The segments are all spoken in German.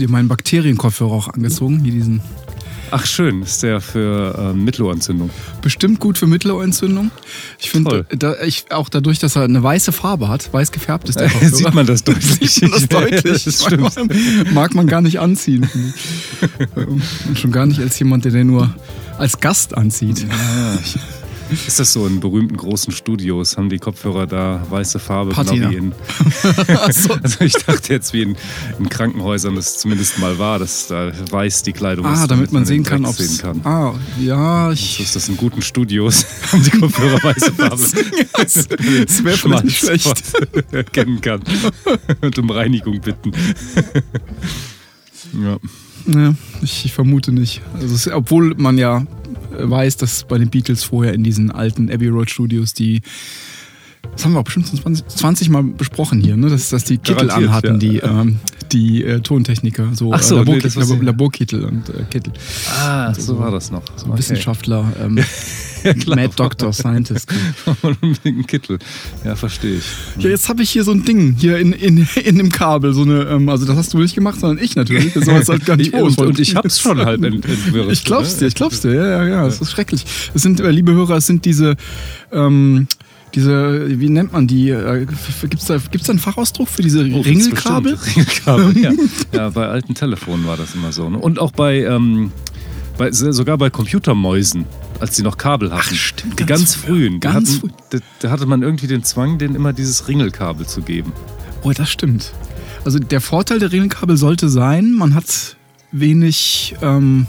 Du dir meinen Bakterienkopfhörer auch angezogen? Hier diesen. Ach schön, ist der für ähm, Mittelohrentzündung. Bestimmt gut für Mittelohrentzündung. Ich finde, da, ich, auch dadurch, dass er eine weiße Farbe hat, weiß gefärbt ist der Kopfhörer. Sieht man das deutlich. Sieht man das deutlich. das stimmt. Mag, mag man gar nicht anziehen. Und schon gar nicht als jemand, der den nur als Gast anzieht. Ist das so in berühmten großen Studios? Haben die Kopfhörer da weiße Farbe? Patina. Genau wie in, so. also ich dachte jetzt wie in, in Krankenhäusern das zumindest mal war, dass da weiß die Kleidung ist. Ah, damit man sehen den kann, ob sehen kann. Ah, ja, ich. ist das in guten Studios. Haben die Kopfhörer weiße Farbe. Das, das wäre vielleicht nicht schlecht. erkennen kann. Und um Reinigung bitten. ja. Ja, ich, ich vermute nicht. Also es, obwohl man ja weiß, dass bei den Beatles vorher in diesen alten Abbey Road Studios die das haben wir auch bestimmt schon 20, 20 Mal besprochen hier, ne? dass, dass die Kittel Garantiert, anhatten, ja. die, ähm, die äh, Tontechniker, so, Ach so, äh, nee, Laborkittel, wusste ich. Laborkittel und äh, Kittel. Ah, so war das noch. So Wissenschaftler, ähm, Ja, klar. Mad Doctor, Scientist. Unbedingt einen Kittel. Ja, verstehe ich. Ja, jetzt habe ich hier so ein Ding hier in, in, in dem Kabel, so eine, ähm, also das hast du nicht gemacht, sondern ich natürlich. Das war jetzt halt gar nicht und, und ich hab's schon halb ent entwirrt. Ich glaub's ne? dir, ich glaub's dir, ja, ja, ja, es ist schrecklich. Es sind, äh, liebe Hörer, es sind diese, ähm, diese, wie nennt man die? Äh, f- gibt's da, gibt's da einen Fachausdruck für diese Oh, Ringelkabel? Ringelkabel, ja. ja. Bei alten Telefonen war das immer so. Ne? Und auch bei, ähm, bei, sogar bei Computermäusen, als die noch Kabel hatten. Ach, stimmt, Die ganz ganz, früh. frühen. Ganz hatten, Da, da hatte man irgendwie den Zwang, denen immer dieses Ringelkabel zu geben. Oh, das stimmt. Also der Vorteil der Ringelkabel sollte sein, man hat wenig ähm,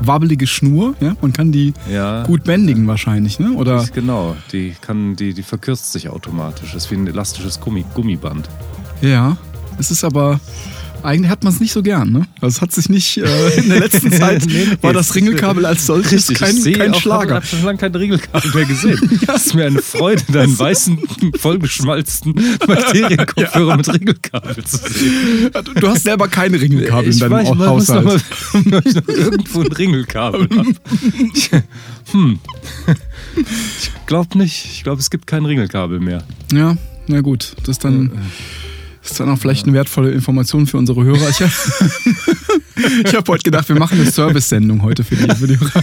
wabbelige Schnur, ja? man kann die Ja. gut bändigen wahrscheinlich, ne? Oder Genau, die, kann, die, die verkürzt sich automatisch. Das ist wie ein elastisches Gummi, Gummiband. Ja, es ist aber. Eigentlich hat man es nicht so gern, ne? Also es hat sich nicht, äh, in der letzten Zeit Nee, nee, war das Ringelkabel als solches kein, ich kein auch, Schlager. Ich habe schon lange kein Ringelkabel mehr gesehen. Es ist mir eine Freude, deinen weißen, vollgeschmalzten Materienkopfhörer mit Ringelkabel zu sehen. Du, du hast selber keine Ringelkabel in ich deinem weiß, Haushalt. mal, ich noch irgendwo ein Ringelkabel habe. Hm. Ich glaube nicht. Ich glaube, es gibt kein Ringelkabel mehr. Ja, na gut. Das ist dann, das ist dann auch vielleicht eine wertvolle Information für unsere Hörer. Ich, habe heute gedacht, wir machen eine Service-Sendung heute für die, für die Hörer.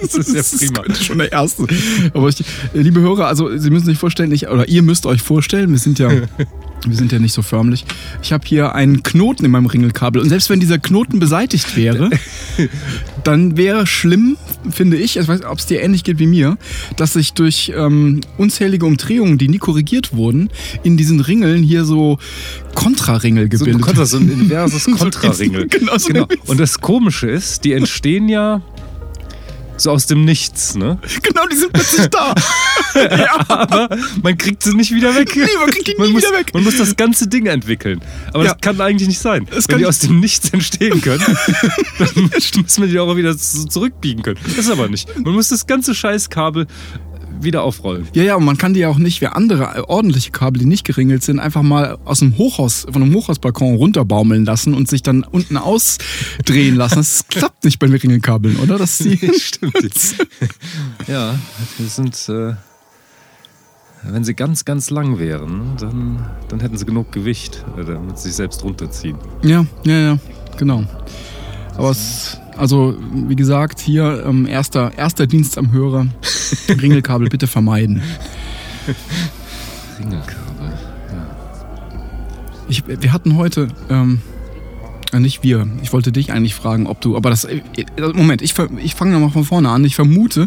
Das ist ja prima. Das ist schon der erste. Aber ich, liebe Hörer, also Sie müssen sich vorstellen, ich, oder ihr müsst euch vorstellen, wir sind ja. Wir sind ja nicht so förmlich. Ich habe hier einen Knoten in meinem Ringelkabel. Und selbst wenn dieser Knoten beseitigt wäre, dann wäre schlimm, finde ich, ich weiß nicht, ob es dir ähnlich geht wie mir, dass sich durch ähm, unzählige Umdrehungen, die nie korrigiert wurden, in diesen Ringeln hier so Kontraringel So gebildet Kontra, so ein inverses Kontraringel. Genau, so genau. Und das Komische ist, die entstehen ja so aus dem Nichts, ne? Genau, die sind plötzlich da. ja. Aber man kriegt sie nicht wieder weg. Nee, man kriegt die nie muss, wieder weg. Man muss das ganze Ding entwickeln. Aber Ja. das kann eigentlich nicht sein. Das Wenn kann die aus dem Nichts entstehen können, dann muss man die auch wieder zurückbiegen können. Das ist aber nicht. Man muss das ganze Scheißkabel wieder aufrollen. Ja, ja, und man kann die ja auch nicht wie andere äh, ordentliche Kabel, die nicht geringelt sind, einfach mal aus dem Hochhaus, von einem Hochhausbalkon runterbaumeln lassen und sich dann unten ausdrehen lassen. Das klappt nicht bei den Ringelkabeln, oder? Das Stimmt. ja, wir sind. Äh, wenn sie ganz, ganz lang wären, dann, dann hätten sie genug Gewicht, äh, damit sie sich selbst runterziehen. ja, ja, ja, genau. Aber es, also, wie gesagt, hier ähm, erster, erster Dienst am Hörer. Ringelkabel bitte vermeiden. Ringelkabel. Ich, wir hatten heute, ähm, äh, nicht wir, ich wollte dich eigentlich fragen, ob du, aber das, äh, äh, Moment, ich, ich fange nochmal von vorne an. Ich vermute,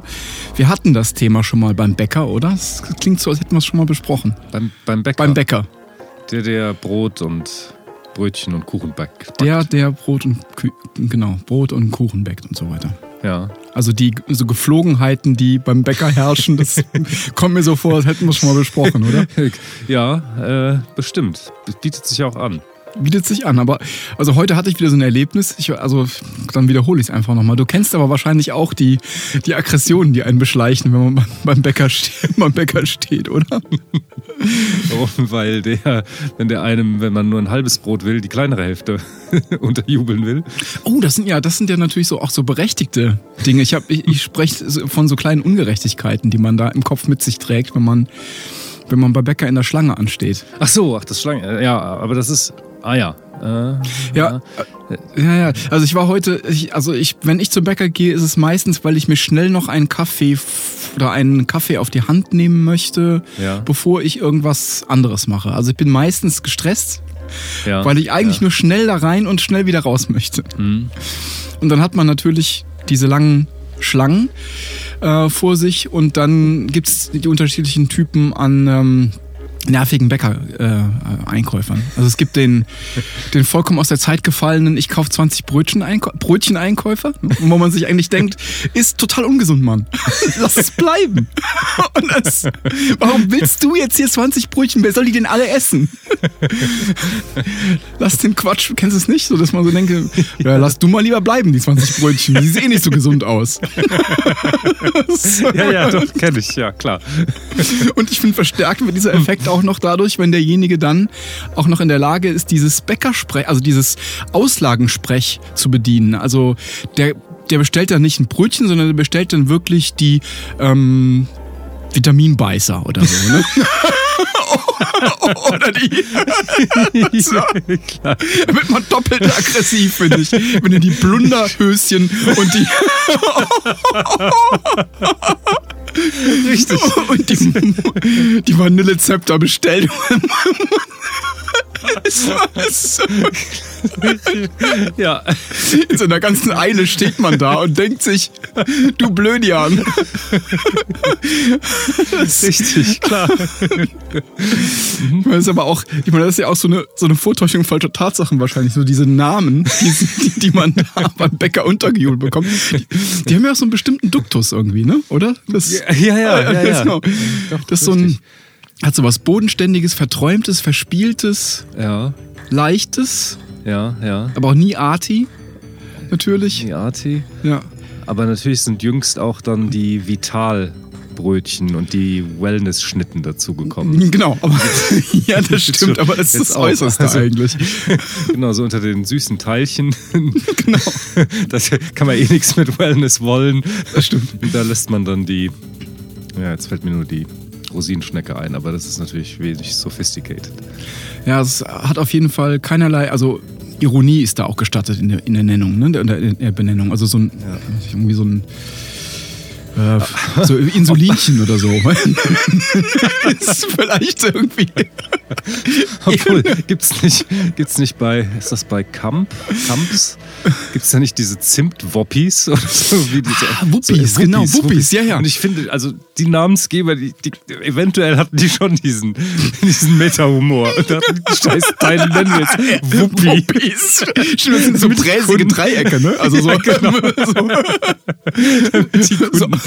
wir hatten das Thema schon mal beim Bäcker, oder? Es klingt so, als hätten wir es schon mal besprochen. Beim, beim Bäcker. Beim Bäcker. Der, der Brot und Brötchen und Kuchen backt. Der, der Brot und, Kü genau, Brot und Kuchen backt und so weiter. Ja. Also die so Geflogenheiten, die beim Bäcker herrschen, das kommt mir so vor, als hätten wir es schon mal besprochen, oder? Ja, äh, bestimmt. Das bietet sich auch an. Bietet sich an, aber also heute hatte ich wieder so ein Erlebnis. Ich, also dann wiederhole ich es einfach nochmal. Du kennst aber wahrscheinlich auch die, die Aggressionen, die einen beschleichen, wenn man beim- Bäcker, ste beim Bäcker steht, oder? Warum? Weil der, wenn der einem, wenn man nur ein halbes Brot will, die kleinere Hälfte unterjubeln will. Oh, das sind ja, das sind ja natürlich so auch so berechtigte Dinge. Ich, hab, ich, ich spreche von so kleinen Ungerechtigkeiten, die man da im Kopf mit sich trägt, wenn man, wenn man bei Bäcker in der Schlange ansteht. Ach so, ach, das Schlange. Ja, aber das ist. Ah ja. Äh, Ja, äh, ja, ja. Also ich war heute, ich, also ich, wenn ich zum Bäcker gehe, ist es meistens, weil ich mir schnell noch einen Kaffee oder einen Kaffee auf die Hand nehmen möchte, Ja. bevor ich irgendwas anderes mache. Also ich bin meistens gestresst, ja. weil ich eigentlich nur schnell da rein und schnell wieder raus möchte. Mhm. Und dann hat man natürlich diese langen Schlangen äh, vor sich und dann gibt es die unterschiedlichen Typen an ähm, nervigen Bäcker-Einkäufern. also es gibt den, den vollkommen aus der Zeit gefallenen, ich kaufe 20 Brötchen -Einkau- Brötchen-Einkäufer, wo man sich eigentlich denkt, ist total ungesund, Mann. Lass es bleiben. Und das, warum willst du jetzt hier 20 Brötchen? Wer soll die denn alle essen? Lass den Quatsch, du kennst es nicht, so dass man so denke, ja, lass du mal lieber bleiben, die 20 Brötchen. Die sehen nicht so gesund aus. Ja, ja, doch, kenne ich, ja, klar. Und ich finde, verstärkt wird dieser Effekt auch noch dadurch, wenn derjenige dann auch noch in der Lage ist, dieses Bäckersprech, also dieses Auslagensprech zu bedienen. Also der, der bestellt dann nicht ein Brötchen, sondern der bestellt dann wirklich die ähm, Vitaminbeißer oder so. Ne? oder die. so. klar. Da wird man doppelt aggressiv, finde ich. Wenn ihr die Blunderhöschen und die. Richtig. und die, die Vanillezepter bestellt. Es war so- Ja. In so einer ganzen Eile steht man da und denkt sich, du Blödian. Richtig, klar. Ich meine, das ist aber auch, ich meine, das ist ja auch so eine, so eine Vortäuschung falscher Tatsachen wahrscheinlich. So diese Namen, die, die, die man da beim Bäcker untergejubelt bekommt. Die, die haben ja auch so einen bestimmten Duktus irgendwie, ne? Oder? Das, Ja, ja, ja. ja, ja. Genau. Doch, Das ist so ein, hat so was Bodenständiges, Verträumtes, Verspieltes, Ja, Leichtes, ja, ja. aber auch nie arty. Natürlich. Die Arti. Ja. Aber natürlich sind jüngst auch dann die Vitalbrötchen und die Wellness-Schnitten dazugekommen. Genau, aber ja, das stimmt, aber das ist das. Äußerste Also- eigentlich. Genau, so unter den süßen Teilchen. Genau. Das kann man eh nichts mit Wellness wollen. Das stimmt. Und da lässt man dann die. Ja, jetzt fällt mir nur die Rosinenschnecke ein, aber das ist natürlich wenig sophisticated. Ja, es hat auf jeden Fall keinerlei, also Ironie ist da auch gestattet in der, in der Nennung, ne? in der, in der Benennung. Also so ein, irgendwie so ein äh, so Insulinchen oder so. ist vielleicht irgendwie. Obwohl, gibt's nicht, gibt's nicht bei, ist das bei Kamp? Kamps? Gibt's da nicht diese Zimt-Woppis oder so? Wie diese, Ah, Wuppis, genau, Wuppis, ja, ja. Und ich finde, also die Namensgeber, die, die, eventuell hatten die schon diesen, diesen Meta-Humor. Und dachten, die scheiß Teile nennen wir jetzt Wuppi. Wuppis. Stimmt, das sind so Kunden. Dreiecke, ne? Also so. so. Die Kunden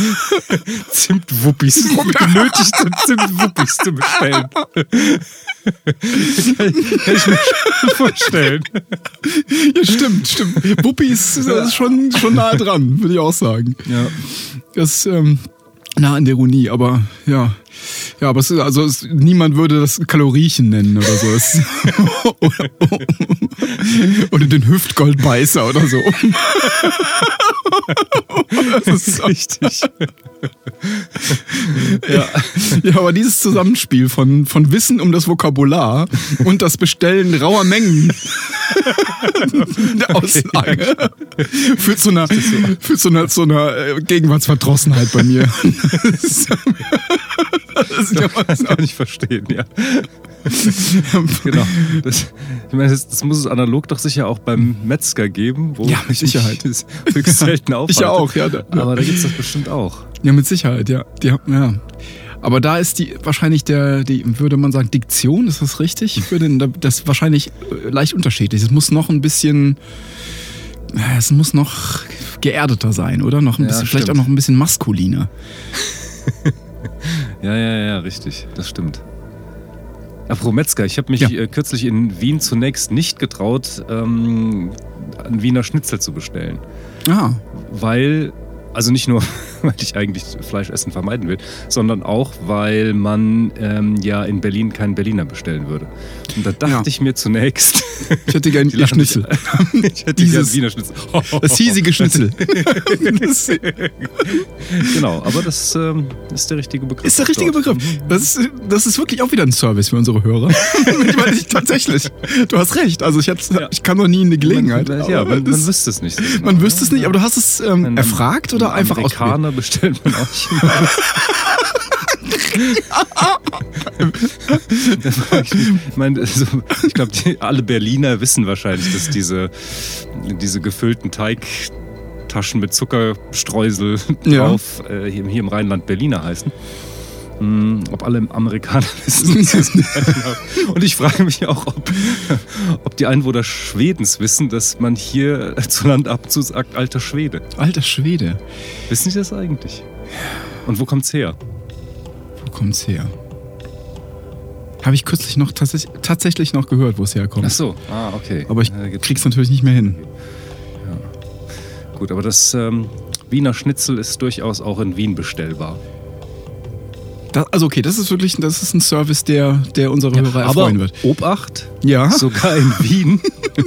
Zimt-Wuppis, benötigte Zimt-Wuppis zu bestellen. kann, ich, kann ich mir schon vorstellen. Ja, stimmt, stimmt. Wuppis ist ist schon, schon nah dran, würde ich auch sagen. Ja. Das ähm, nah an der Ironie, aber ja. Ja, aber es ist, also es, niemand würde das Kaloriechen nennen oder so. Es, oder, oder den Hüftgoldbeißer oder so. Das ist. Richtig. Ja. ja, aber dieses Zusammenspiel von, von Wissen um das Vokabular und das Bestellen rauer Mengen der Auslage führt zu einer, führt zu einer, zu einer äh, Gegenwartsverdrossenheit bei mir. Das ist ja mal Das kann ich verstehen, ja. genau. Das, ich meine, das, das muss es analog doch sicher auch beim Metzger geben, wo Ja, mit Sicherheit. das höchst selten aufhalte. Ich ja auch, ja. Da, Aber da gibt es das bestimmt auch. ja, mit Sicherheit, ja. Die, ja. Aber da ist die wahrscheinlich der, die, würde man sagen, Diktion, ist das richtig? Ich würde das ist wahrscheinlich äh, leicht unterschiedlich. Es muss noch ein bisschen, äh, es muss noch geerdeter sein, oder? Noch ein Ja, bisschen, vielleicht auch noch ein bisschen maskuliner. Ja, ja, ja, richtig. Das stimmt. Apropos Metzger, ich habe mich Ja. äh, kürzlich in Wien zunächst nicht getraut, ähm, einen Wiener Schnitzel zu bestellen. Ah, Weil, also nicht nur, weil ich eigentlich Fleischessen vermeiden will, sondern auch, weil man ähm, ja in Berlin keinen Berliner bestellen würde. Und da dachte Ja. ich mir zunächst, Ich hätte gern Die Schnitzel. ich hätte Dieses- gern Wiener Schnitzel. Das hiesige Schnitzel. Das genau, aber das ähm, ist der richtige Begriff. ist der richtige dort. Begriff. Das ist, das ist wirklich auch wieder ein Service für unsere Hörer. ich meine, ich, tatsächlich. Du hast recht. Also ich, Ja. ich kann noch nie in eine Gelegenheit. Man, ja, man, man das, wüsste es nicht. so genau. man wüsste es nicht, aber du hast es ähm, erfragt oder einfach? Amerikaner bestellt man ich mich, ich meine, also, ich glaube, alle Berliner wissen wahrscheinlich, dass diese, diese gefüllten Teigtaschen mit Zuckerstreusel Ja. drauf äh, hier, hier im Rheinland Berliner heißen. Hm, ob alle Amerikaner wissen. dass das Berliner- Und ich frage mich auch, ob, ob die Einwohner Schwedens wissen, dass man hier zu Land ab zu sagt, alter Schwede. Alter Schwede. Wissen Sie das eigentlich? Und wo kommt's her? Wo kommt's her? Habe ich kürzlich noch tatsächlich, tatsächlich noch gehört, wo es herkommt. Ach so, ah, okay. Aber ich Äh, krieg's natürlich nicht mehr hin. Gut, aber das ähm, Wiener Schnitzel ist durchaus auch in Wien bestellbar. Das, also okay, das ist wirklich, das ist ein Service, der, der unsere Hörer erfreuen wird. Obacht, Ja, sogar in Wien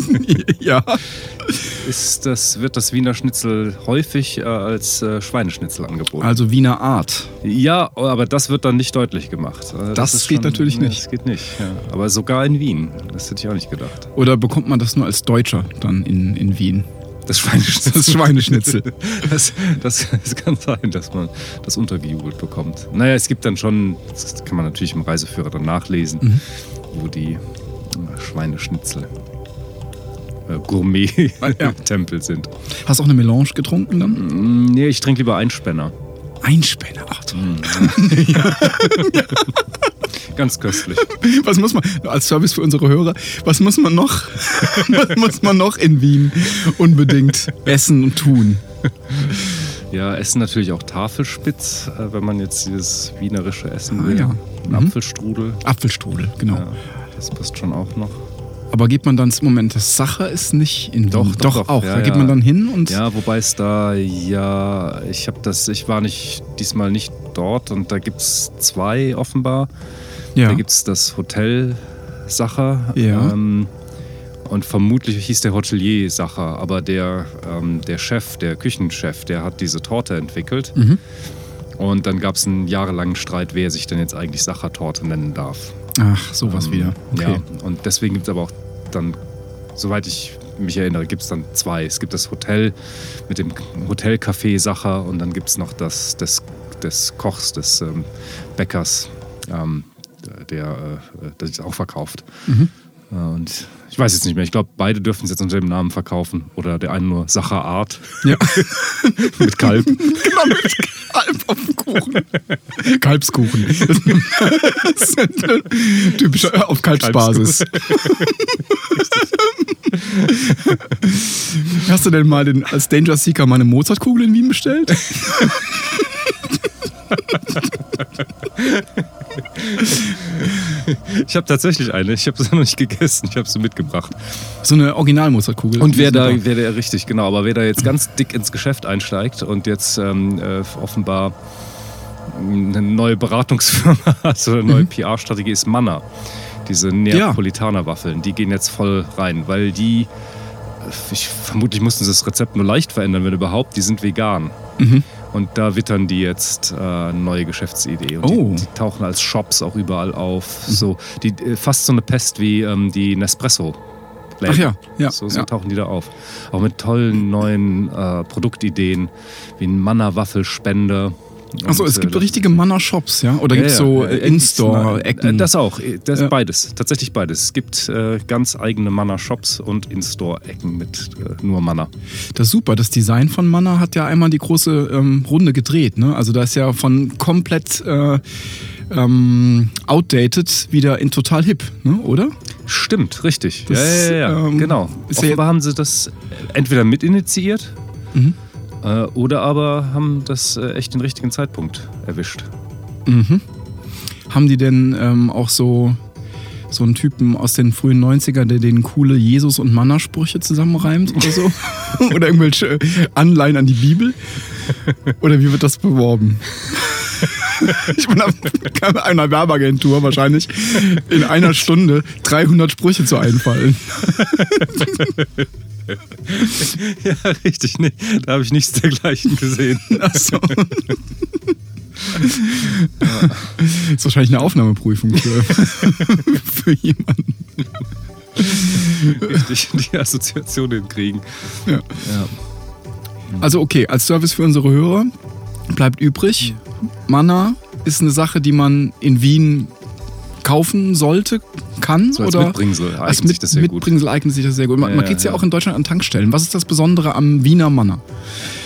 ja. ist das, wird das Wiener Schnitzel häufig äh, als äh, Schweineschnitzel angeboten. Also Wiener Art. Ja, aber das wird dann nicht deutlich gemacht. Äh, Das ist geht natürlich nee, nicht. Das geht nicht, ja. Aber sogar in Wien. Das hätte ich auch nicht gedacht. Oder bekommt man das nur als Deutscher dann in, in Wien? Das Schweineschnitzel. Das Schweineschnitzel. Das, das, das kann sein, dass man das untergejubelt bekommt. Naja, es gibt dann schon, das kann man natürlich im Reiseführer dann nachlesen, Mhm. wo die äh, Schweineschnitzel äh, Ah, ja. Gourmet-Tempel sind. Hast du auch eine Melange getrunken dann? Mm, Nee, ich trinke lieber Einspänner. Einspänner. Ach, toll. Ganz köstlich. Was muss man, als Service für unsere Hörer, was muss man noch, was muss man noch in Wien unbedingt essen und tun? Ja, essen natürlich auch Tafelspitz, äh, wenn man jetzt dieses wienerische essen Ah, will. ja. Ein Mhm. Apfelstrudel. Apfelstrudel, genau. Ja, das passt schon auch noch. Aber geht man dann, Moment, das Sacher ist nicht in Wien. Doch, doch, doch. auch. Ja, da geht ja. man dann hin und Ja, wobei es da, ja, ich habe das, ich war nicht, diesmal nicht dort und da gibt es zwei offenbar. Ja. Da gibt es das Hotel Sacher. Ja. Ähm, und vermutlich hieß der Hotelier Sacher, aber der, ähm, der Chef, der Küchenchef, der hat diese Torte entwickelt. Mhm. Und dann gab es einen jahrelangen Streit, wer sich denn jetzt eigentlich Sacher-Torte nennen darf. Ach, sowas Ähm, wieder. Okay. Ja, und deswegen gibt es aber auch dann, soweit ich mich erinnere, gibt es dann zwei. Es gibt das Hotel mit dem Hotelcafé Sacher und dann gibt es noch das des, des Kochs, des ähm, Bäckers, ähm, der, äh, der das auch verkauft. Mhm. Äh, Und ich weiß jetzt nicht mehr. Ich glaube, beide dürfen es jetzt unter dem Namen verkaufen. Oder der eine nur Sacher Art Ja. mit Kalb. genau, mit Kalb auf dem Kuchen. Kalbskuchen. Das ist typischer äh, auf Kalbsbasis. Hast du denn mal den, als Danger Seeker mal eine Mozartkugel in Wien bestellt? Ich habe tatsächlich eine. Ich habe sie noch nicht gegessen. Ich habe sie mitgebracht. So eine Original-Mozartkugel. Und wer da, wer da richtig, genau, aber wer da jetzt ganz dick ins Geschäft einsteigt und jetzt ähm, äh, offenbar eine neue Beratungsfirma hat oder eine neue PR-Strategie ist Manna. Diese Neapolitaner-Waffeln, die gehen jetzt voll rein, weil die, äh, ich, vermutlich mussten sie das Rezept nur leicht verändern, wenn überhaupt, die sind vegan. Mhm. Und da wittern die jetzt äh, neue Geschäftsidee. Und Oh. die, die tauchen als Shops auch überall auf. So, die, äh, fast so eine Pest wie ähm, die Nespresso. Ach ja, ja. So, so ja. tauchen die da auf. Auch mit tollen neuen äh, Produktideen, wie ein Manna-Waffelspender. Achso, es äh, gibt richtige Manner-Shops, ja? Oder Ja, gibt es ja, so äh, äh, In-Store-Ecken? Das auch, das Ja. beides, tatsächlich beides. Es gibt äh, ganz eigene Manna-Shops und In-Store-Ecken mit äh, nur Manna. Das ist super. Das Design von Manna hat ja einmal die große ähm, Runde gedreht. Ne? Also da ist ja von komplett äh, ähm, outdated wieder in total hip, ne? oder? Stimmt, richtig. Das, ja, ja, ja, ähm, genau. ja Offenbar haben sie das entweder mitinitiiert Mhm. Äh, oder aber haben das äh, echt den richtigen Zeitpunkt erwischt. Mhm. Haben die denn ähm, auch so, so einen Typen aus den frühen 90ern, der den coole Jesus- und Manna-Sprüche zusammenreimt oder so? oder irgendwelche Anleihen an die Bibel? Oder wie wird das beworben? ich bin auf einer Werbeagentur wahrscheinlich in einer Stunde 300 Sprüche zu einfallen. ja, richtig. Nee, da habe ich nichts dergleichen gesehen. Ach so. ja. ist wahrscheinlich eine Aufnahmeprüfung für, für jemanden. Richtig, die Assoziation hinkriegen. Ja. ja. Also okay, als Service für unsere Hörer bleibt übrig. Mana ist eine Sache, die man in Wien kaufen sollte, kann. So als oder Mitbringsel eignet als mit, sich das sehr Mitbringsel gut. eignet sich das sehr gut. Man, ja, man kriegt es ja, ja, auch in Deutschland an Tankstellen. Was ist das Besondere am Wiener Manner?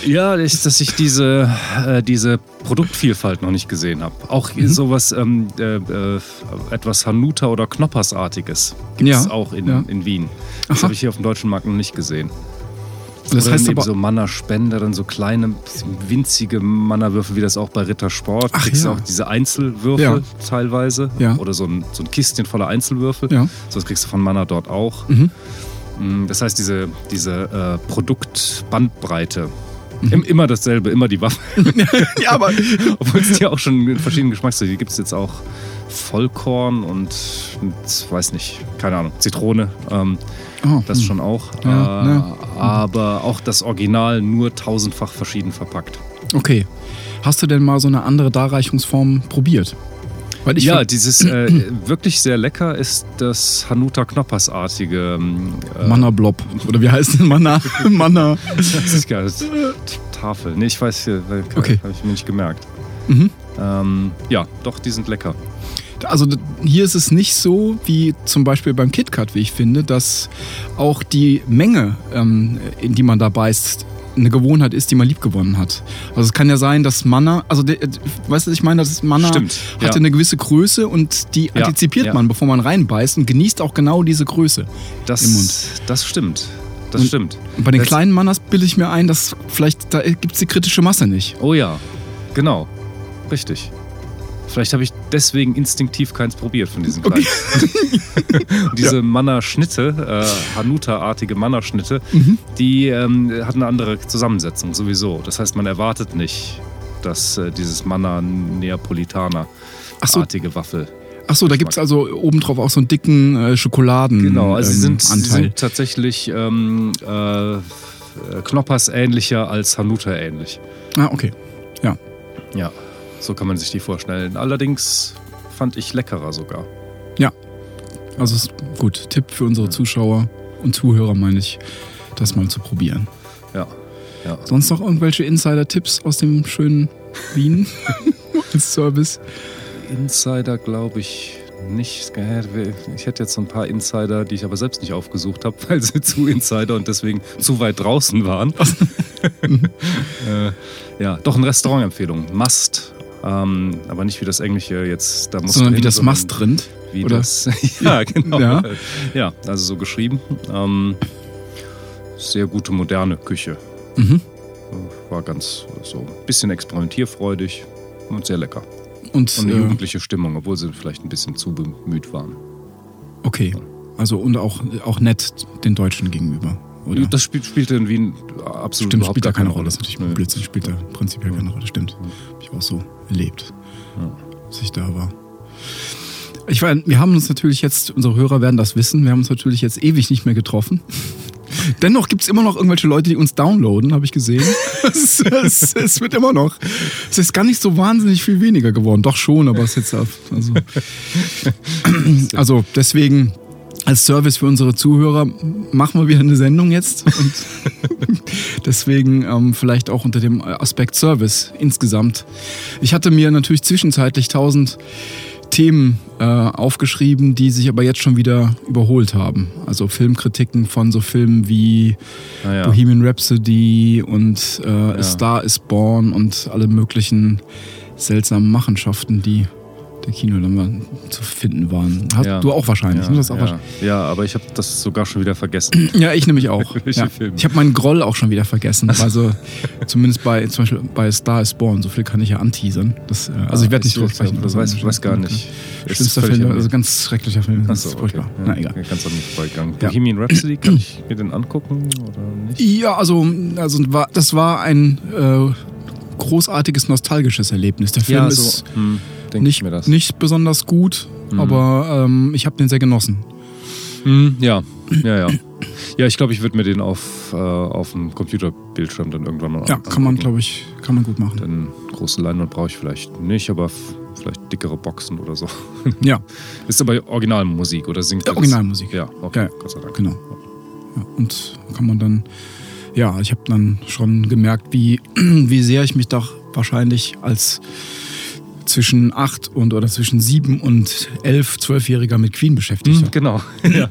Ja, ist, dass ich diese, äh, diese Produktvielfalt noch nicht gesehen habe. Auch mhm. sowas, ähm, äh, äh, etwas Hanuta oder Knoppersartiges gibt es ja, auch in, in Wien. Das habe ich hier auf dem deutschen Markt noch nicht gesehen. Das heißt aber so Mannerspender, dann so kleine, winzige Mannerwürfel, wie das auch bei Rittersport. Ach, kriegst ja. auch diese Einzelwürfel ja. teilweise. Ja. Oder so ein, so ein Kistchen voller Einzelwürfel. Ja. So das kriegst du von Manner dort auch. Mhm. Mm, das heißt, diese, diese äh, Produktbandbreite mhm. immer dasselbe, immer die Waffe. ja, aber. Obwohl es die auch schon in verschiedenen Geschmacksrichtungen gibt es jetzt auch Vollkorn und, weiß nicht, keine Ahnung, Zitrone. Ähm, oh, das hm. schon auch. Ja, äh, ja. Aber auch das Original nur tausendfach verschieden verpackt. Okay. Hast du denn mal so eine andere Darreichungsform probiert? ja, dieses äh, wirklich sehr lecker ist das Hanuta Knoppersartige. Ähm, äh, Manna Blob. Oder wie heißt es? Manna. Manna. das ist geil. Tafel. Nee, ich weiß, okay. habe ich mir nicht gemerkt. Mhm. Ähm, ja, doch, die sind lecker. Also hier ist es nicht so wie zum Beispiel beim KitKat, wie ich finde, dass auch die Menge, ähm, in die man da beißt, eine Gewohnheit ist, die man liebgewonnen hat. Also es kann ja sein, dass Manna, also de, weißt du, ich meine, das Manna Stimmt, hat ja. eine gewisse Größe und die ja, antizipiert ja. man, bevor man reinbeißt und genießt auch genau diese Größe das, im Mund. Das stimmt. Das und, stimmt. Und bei den das kleinen Mannas bilde ich mir ein, dass vielleicht da gibt es die kritische Masse nicht. Oh ja, genau. Richtig. Vielleicht habe ich deswegen instinktiv keins probiert von diesen kleinen. Okay. diese ja. Manna-Schnitte, äh, Hanuta-artige Manna-Schnitte, mhm. die ähm, hat eine andere Zusammensetzung sowieso. Das heißt, man erwartet nicht, dass äh, dieses Manna-Neapolitaner-artige so. Waffel Ach so, da gibt es also obendrauf auch so einen dicken äh, Schokoladen. Genau, also sie, sind, ähm, sie sind tatsächlich ähm, äh, Knoppers ähnlicher als Hanuta ähnlich. Ah, okay. Ja. Ja. So kann man sich die vorstellen. Allerdings fand ich leckerer sogar. Ja. Also ist gut. Tipp für unsere Zuschauer und Zuhörer, meine ich, das mal zu probieren. Ja. ja. Sonst noch irgendwelche Insider-Tipps aus dem schönen Wien als Service? Insider glaube ich nicht. Ich hätte jetzt so ein paar Insider, die ich aber selbst nicht aufgesucht habe, weil sie zu Insider und deswegen zu weit draußen waren. äh, ja, doch eine Restaurantempfehlung. Must ähm, aber nicht wie das Englische jetzt. Da muss sondern wie das Mastrind? Wie oder? das. ja, genau. Ja. ja, also so geschrieben. Ähm, sehr gute moderne Küche. Mhm. War ganz so ein bisschen experimentierfreudig und sehr lecker. Und, und eine äh, jugendliche Stimmung, obwohl sie vielleicht ein bisschen zu bemüht waren. Okay. Also und auch, auch nett den Deutschen gegenüber. Oder? Das spielt, spielte in Wien absolut Stimmt, spielt da keine Rolle. Das ist natürlich. Blödsinn, spielt da prinzipiell keine Rolle. Stimmt. Habe ich auch so erlebt, ja. als ich da war. Ich meine, wir haben uns natürlich jetzt, unsere Hörer werden das wissen, wir haben uns natürlich jetzt ewig nicht mehr getroffen. Dennoch gibt es immer noch irgendwelche Leute, die uns downloaden, habe ich gesehen. es, es, es, wird immer noch. Es ist gar nicht so wahnsinnig viel weniger geworden. Doch schon, aber es ist jetzt. Also, also deswegen als Service für unsere Zuhörer machen wir wieder eine Sendung jetzt. Und deswegen ähm, vielleicht auch unter dem Aspekt Service insgesamt. Ich hatte mir natürlich zwischenzeitlich tausend Themen äh, aufgeschrieben, die sich aber jetzt schon wieder überholt haben. Also Filmkritiken von so Filmen wie ah, ja. Bohemian Rhapsody und äh, ja. A Star is Born und alle möglichen seltsamen Machenschaften, die der Kinoländer zu finden waren. Hast Ja. du auch wahrscheinlich, Ja, ne? Ja. wahrscheinlich. ja, aber ich habe das sogar schon wieder vergessen. Ja, ich nämlich auch. Ich habe meinen Groll auch schon wieder vergessen. Also zumindest bei zum Beispiel bei Star is Born, so viel kann ich ja anteasern. Das, äh, also ich werde nicht drüber sprechen. Das weiß, weiß gar nicht. Schlimmster Film, also ganz schrecklicher Film. Achso, ist okay. furchtbar. Na egal. Ganz an vorbeigegangen. Ja. Bohemian Rhapsody, kann ich mir den angucken oder nicht? Ja, also, also das war ein äh, großartiges nostalgisches Erlebnis. Der Film ist hm, denke ich nicht, mir das. nicht besonders gut, aber ähm, ich habe den sehr genossen. Hm, ja, ja, ja. Ja, ich glaube, ich würde mir den auf, äh, auf dem Computerbildschirm dann irgendwann mal Ja, kann man, glaube ich, kann man gut machen. Denn große Leinwand brauche ich vielleicht nicht, aber vielleicht dickere Boxen oder so. Ja, Ist aber Originalmusik oder singt Ja, das? Originalmusik. Ja, okay, Ja, Gott sei Dank. genau. Ja, und kann man dann, ja, ich habe dann schon gemerkt, wie, wie sehr ich mich doch wahrscheinlich als zwischen acht und oder zwischen sieben und elf, zwölfjähriger mit Queen beschäftigt Hm, habe. genau. ja.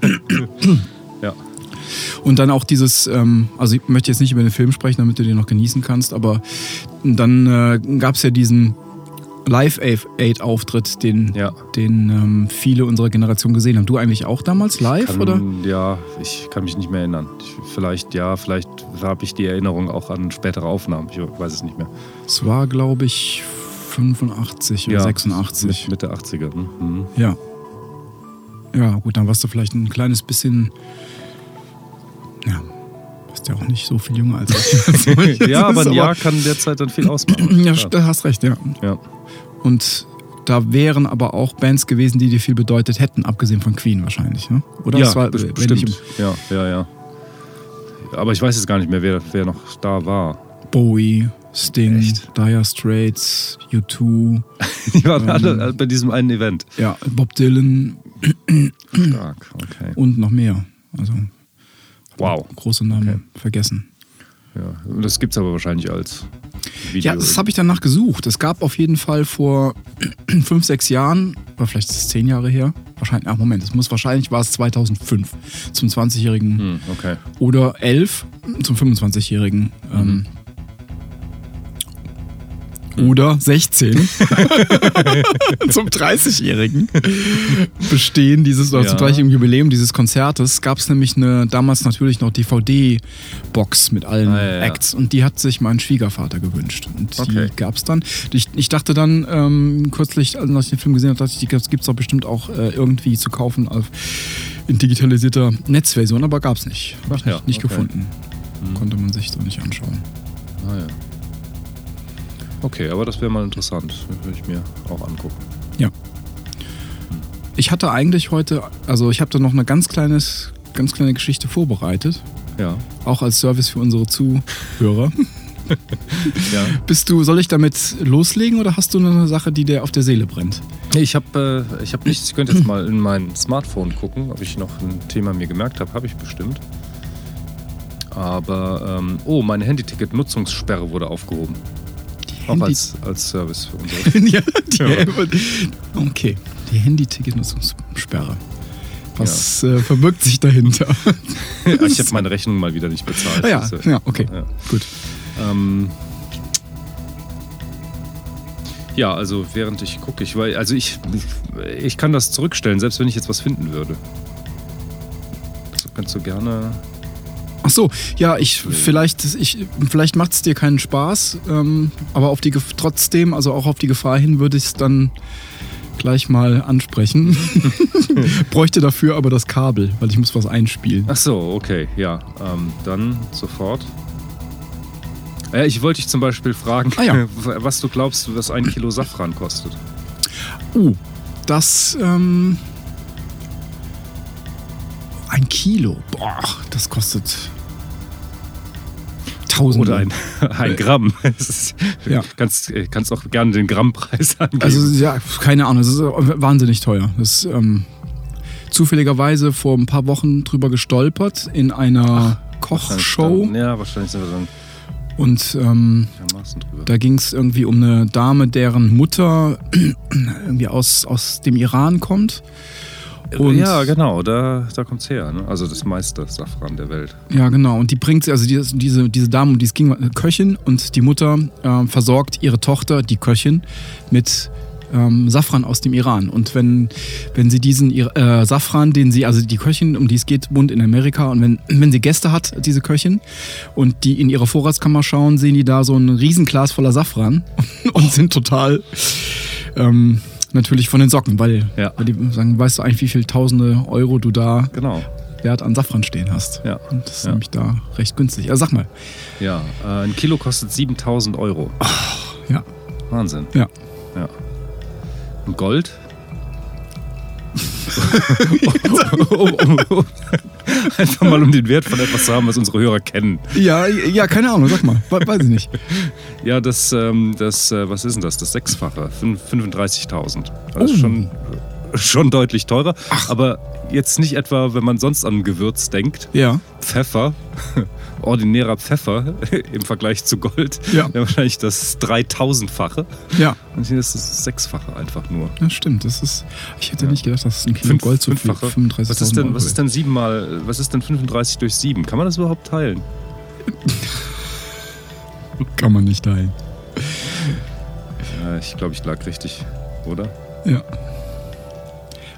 ja. Und dann auch dieses, ähm, also ich möchte jetzt nicht über den Film sprechen, damit du den noch genießen kannst, aber dann äh, gab es ja diesen Live-Aid-Auftritt, den, Ja. den ähm, viele unserer Generation gesehen haben. Du eigentlich auch damals live, Kann, oder? Ja, ich kann mich nicht mehr erinnern. Ich, vielleicht ja, vielleicht habe ich die Erinnerung auch an spätere Aufnahmen. Ich weiß es nicht mehr. Es war, glaube ich, 85 oder ja, 86. Mit, Mitte 80er. Ne? Mhm. Ja. Ja, gut, dann warst du vielleicht ein kleines bisschen. Ja, bist ja auch nicht so viel jünger als ich. Ja, aber ein Jahr kann derzeit dann viel ausmachen. Ja, da hast recht, ja. ja. Und da wären aber auch Bands gewesen, die dir viel bedeutet hätten, abgesehen von Queen wahrscheinlich, ne? Oder? ja, war, bestimmt. ich- Ja, ja, ja. Aber ich weiß jetzt gar nicht mehr, wer, wer noch da war. Bowie, Sting, Echt? Dire Straits, U2, Die waren Ähm. alle bei diesem einen Event. ja, Bob Dylan Stark, okay. und noch mehr. Also Wow. große Namen vergessen. Ja. Das gibt es aber wahrscheinlich als Video. Ja, das habe ich danach gesucht. Es gab auf jeden Fall vor fünf, sechs Jahren, oder vielleicht ist es zehn Jahre her, wahrscheinlich, ach Moment, es muss wahrscheinlich war es 2005 zum 20-jährigen hm, okay. oder 11 zum 25-jährigen. Ähm, oder 16 zum 30-jährigen Bestehen dieses, oder zum Ja. 30-jährigen Jubiläum dieses Konzertes gab es nämlich eine damals natürlich noch DVD-Box mit allen Ah, ja, ja. Acts und die hat sich mein Schwiegervater gewünscht. Und Okay. die gab es dann. Ich, ich dachte dann ähm, kürzlich, als ich den Film gesehen habe, dachte ich, die gibt es doch bestimmt auch äh, irgendwie zu kaufen auf, in digitalisierter Netzversion, aber gab es nicht. Ach nicht, nicht okay. gefunden. Konnte man sich so nicht anschauen. Ah, ja. Okay, aber das wäre mal interessant. Würde ich mir auch angucken. Ja. Ich hatte eigentlich heute, also ich habe da noch eine ganz kleines, ganz kleine Geschichte vorbereitet, Ja. auch als Service für unsere Zuhörer. ja. Bist du, soll ich damit loslegen oder hast du eine Sache, die dir auf der Seele brennt? Ich habe äh, ich hab nichts. Ich könnte jetzt mal in mein Smartphone gucken, ob ich noch ein Thema mir gemerkt habe. Habe ich bestimmt. Aber, ähm, oh, meine Handyticket-Nutzungssperre wurde aufgehoben. Auch als, als Service für unsere. ja, die, Ja. Okay, die Handy-Ticket-Nutzungssperre. Was äh, verbirgt sich dahinter? ich habe meine Rechnung mal wieder nicht bezahlt. Ah ja, äh, ja, okay, Ja. gut. Ähm, ja, also während ich gucke, ich weil, also ich, ich kann das zurückstellen, selbst wenn ich jetzt was finden würde. Also kannst du gerne. Ach so, ja, ich vielleicht, ich, vielleicht macht es dir keinen Spaß, ähm, aber auf die trotzdem, also auch auf die Gefahr hin, würde ich es dann gleich mal ansprechen. Bräuchte dafür aber das Kabel, weil ich muss was einspielen. Ach so, okay, ja. Ähm, dann sofort. Ja, ich wollte dich zum Beispiel fragen, Ah ja. was du glaubst, was ein Kilo Safran kostet. Uh, das ähm, ein Kilo. Boah, das kostet Tausende. Oder ein, ein Gramm. Ist, Ja. kannst, äh, kannst auch gerne den Grammpreis angeben. Also ja, keine Ahnung, das ist wahnsinnig teuer. Das ist ähm, zufälligerweise vor ein paar Wochen drüber gestolpert in einer Wahrscheinlich Kochshow Dann, ja, wahrscheinlich sind wir dann und ähm, da ging es irgendwie um eine Dame, deren Mutter irgendwie aus, aus dem Iran kommt. Und ja, genau, da, da kommt es her. Ne? Also das meiste Safran der Welt. Ja, genau. Und die bringt sie, also die, diese, diese Dame, um die es ging, Köchin und die Mutter äh, versorgt ihre Tochter, die Köchin, mit ähm, Safran aus dem Iran. Und wenn, wenn sie diesen äh, Safran, den sie, also die Köchin, um die es geht, wohnt in Amerika, und wenn, wenn sie Gäste hat, diese Köchin, und die in ihre Vorratskammer schauen, sehen die da so ein Riesenglas voller Safran und sind total ähm, natürlich von den Socken, weil, Ja. weil die sagen, weißt du eigentlich, wie viel tausende Euro du da Genau. Wert an Safran stehen hast. Ja. Und das ist Ja. nämlich da recht günstig. Also sag mal. Ja, äh, ein Kilo kostet 7000 Euro. Ja. Wahnsinn. Ja. Ja. Und Gold? Um, um, um, einfach mal um den Wert von etwas zu haben, was unsere Hörer kennen. Ja, ja, keine Ahnung, sag mal. We- Weiß ich nicht. Ja, das, ähm, das äh, was ist denn das? Das Sechsfache, Fün- 35.000. Das ist Oh. schon, schon deutlich teurer. Aber jetzt nicht etwa, wenn man sonst an Gewürz denkt. Ja. Pfeffer, ordinärer Pfeffer im Vergleich zu Gold, Ja. wahrscheinlich das 3000-fache. Ja, Und hier ist das Sechsfache einfach nur. das stimmt. Das ist, ich hätte nicht gedacht, dass es ein Kilo Fünf- Gold so viel fünffache. 35 Was ist denn, was ist denn siebenmal, was ist denn 35 durch 7? Kann man das überhaupt teilen? Kann man nicht teilen. Ja, ich glaube, ich lag richtig, oder? Ja.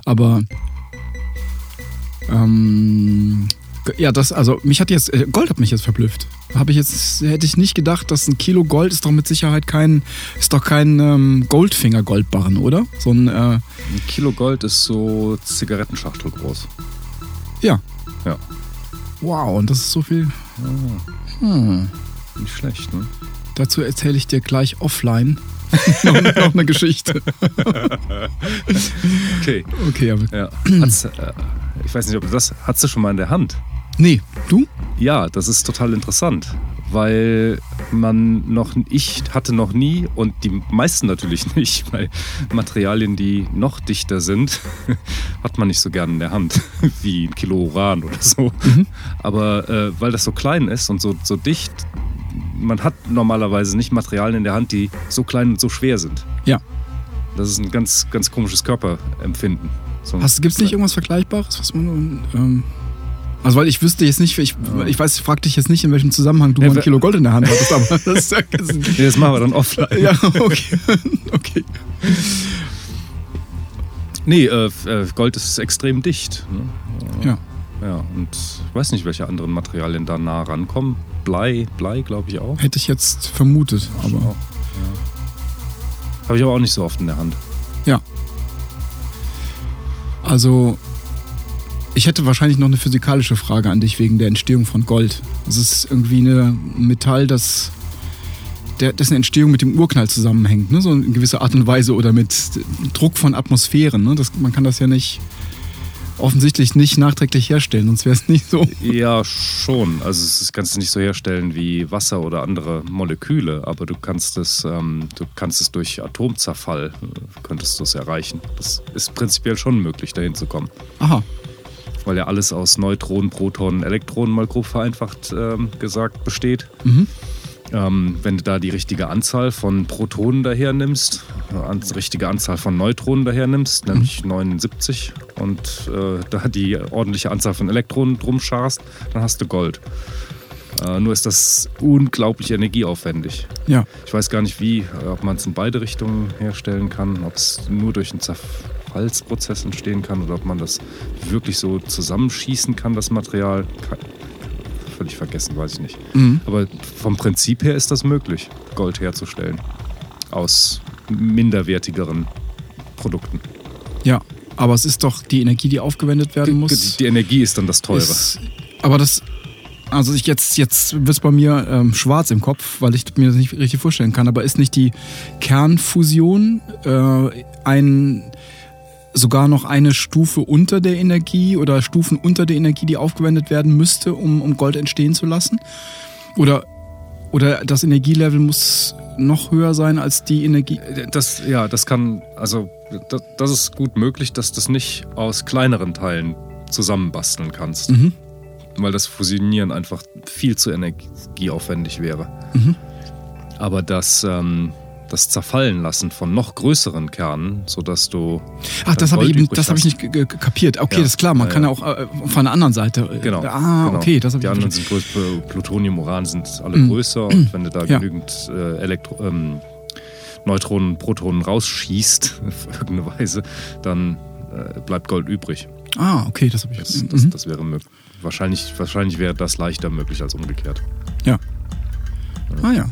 Aber ähm, ja, das, also mich hat jetzt, äh, Gold hat mich jetzt verblüfft. Habe ich jetzt, hätte ich nicht gedacht, dass ein Kilo Gold ist doch mit Sicherheit kein, ist doch kein ähm, Goldfinger Goldbarren, oder? So ein, äh, Ein Kilo Gold ist so Zigarettenschachtel groß. ja. Ja. Wow, und das ist so viel. Hm. Nicht schlecht, ne? Dazu erzähle ich dir gleich offline noch, noch eine Geschichte. Okay. Okay, aber. Ja. Äh, ich weiß nicht, ob du das. Hast du schon mal in der Hand? Nee, du? Ja, das ist total interessant, weil man noch, ich hatte noch nie und die meisten natürlich nicht, weil Materialien, die noch dichter sind, hat man nicht so gern in der Hand, wie ein Kilo Uran oder so. Aber äh, weil das so klein ist und so, so dicht, man hat normalerweise nicht Materialien in der Hand, die so klein und so schwer sind. Ja. Das ist ein ganz, ganz komisches Körperempfinden. So Hast, gibt's nicht irgendwas Vergleichbares, was man. Ähm, also, weil ich wüsste jetzt nicht, ich, ich weiß, ich frag dich jetzt nicht, in welchem Zusammenhang du Ja, mal ein Kilo Gold in der Hand hattest, aber das. Das Nee, das machen wir dann offline. ja, okay. okay. Nee, äh, äh, Gold ist extrem dicht. Ne? Ja. Ja, und ich weiß nicht, welche anderen Materialien da nah rankommen. Blei, Blei glaube ich auch. Hätte ich jetzt vermutet, aber. Auch, ja. Habe ich aber auch nicht so oft in der Hand. Ja. Also, ich hätte wahrscheinlich noch eine physikalische Frage an dich wegen der Entstehung von Gold. Es ist irgendwie ein Metall, das der, dessen Entstehung mit dem Urknall zusammenhängt, ne? so in gewisser Art und Weise oder mit Druck von Atmosphären. Ne? Das, man kann das ja nicht offensichtlich nicht nachträglich herstellen, sonst wäre es nicht so. Ja, schon. Also das kannst du nicht so herstellen wie Wasser oder andere Moleküle, aber du kannst es, ähm, du kannst es durch Atomzerfall, äh, könntest du es erreichen. Das ist prinzipiell schon möglich, dahin zu kommen. Aha. Weil ja alles aus Neutronen, Protonen, Elektronen mal grob vereinfacht ähm, gesagt besteht. Mhm. Ähm, wenn du da die richtige Anzahl von Protonen daher nimmst, an, richtige Anzahl von Neutronen daher nimmst, nämlich 79, und äh, da die ordentliche Anzahl von Elektronen drum scharst, dann hast du Gold. Äh, nur ist das unglaublich energieaufwendig. Ja. Ich weiß gar nicht, wie, äh, ob man es in beide Richtungen herstellen kann, ob es nur durch einen Zerfallsprozess entstehen kann oder ob man das wirklich so zusammenschießen kann, das Material. Völlig vergessen, weiß ich nicht. Mhm. Aber vom Prinzip her ist das möglich, Gold herzustellen. Aus minderwertigeren Produkten. Ja. Aber es ist doch die Energie, die aufgewendet werden muss. Die, die Energie ist dann das Teure. Ist, aber das, also ich jetzt, jetzt wird es bei mir ähm, schwarz im Kopf, weil ich mir das nicht richtig vorstellen kann. Aber ist nicht die Kernfusion äh, ein sogar noch eine Stufe unter der Energie oder Stufen unter der Energie, die aufgewendet werden müsste, um, um Gold entstehen zu lassen? Oder, oder das Energielevel muss noch höher sein als die Energie? Das, ja, das kann, also das, das ist gut möglich, dass du das nicht aus kleineren Teilen zusammenbasteln kannst. Mhm. Weil das Fusionieren einfach viel zu energieaufwendig wäre. Mhm. Aber das, ähm, das Zerfallen lassen von noch größeren Kernen, sodass du. Ach, das habe ich eben, das habe ich nicht kapiert. Okay, Ja. das ist klar. Man Ja, kann ja auch äh, von der anderen Seite. äh, Genau. Ah, genau. okay, das habe Die ich anderen verstanden. sind größer, Plutonium, Uran sind alle Mhm. größer und wenn du da Ja. genügend äh, Elektro, ähm, Neutronen Protonen rausschießt, auf irgendeine Weise, dann äh, bleibt Gold übrig. Ah, okay, das habe ich. Das, das, mhm. das wäre möglich. Wahrscheinlich, wahrscheinlich wäre das leichter möglich als umgekehrt. Ja. Ah ja.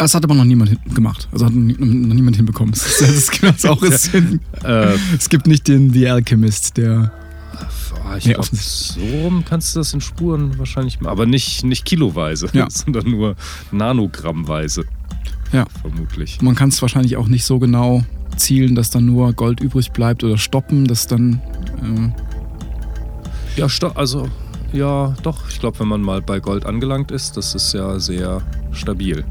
Das hat aber noch niemand gemacht. Also hat noch niemand hinbekommen. Das ist, das auch ist, äh, es gibt nicht den The Alchemist, der. Ich nee, glaube, so rum kannst du das in Spuren wahrscheinlich machen. Aber nicht, nicht kiloweise, ja. sondern nur nanogrammweise. Ja. Vermutlich. Man kann es wahrscheinlich auch nicht so genau zielen, dass dann nur Gold übrig bleibt oder stoppen, dass dann. Äh ja, stopp, also ja, doch. Ich glaube, wenn man mal bei Gold angelangt ist, das ist ja sehr stabil.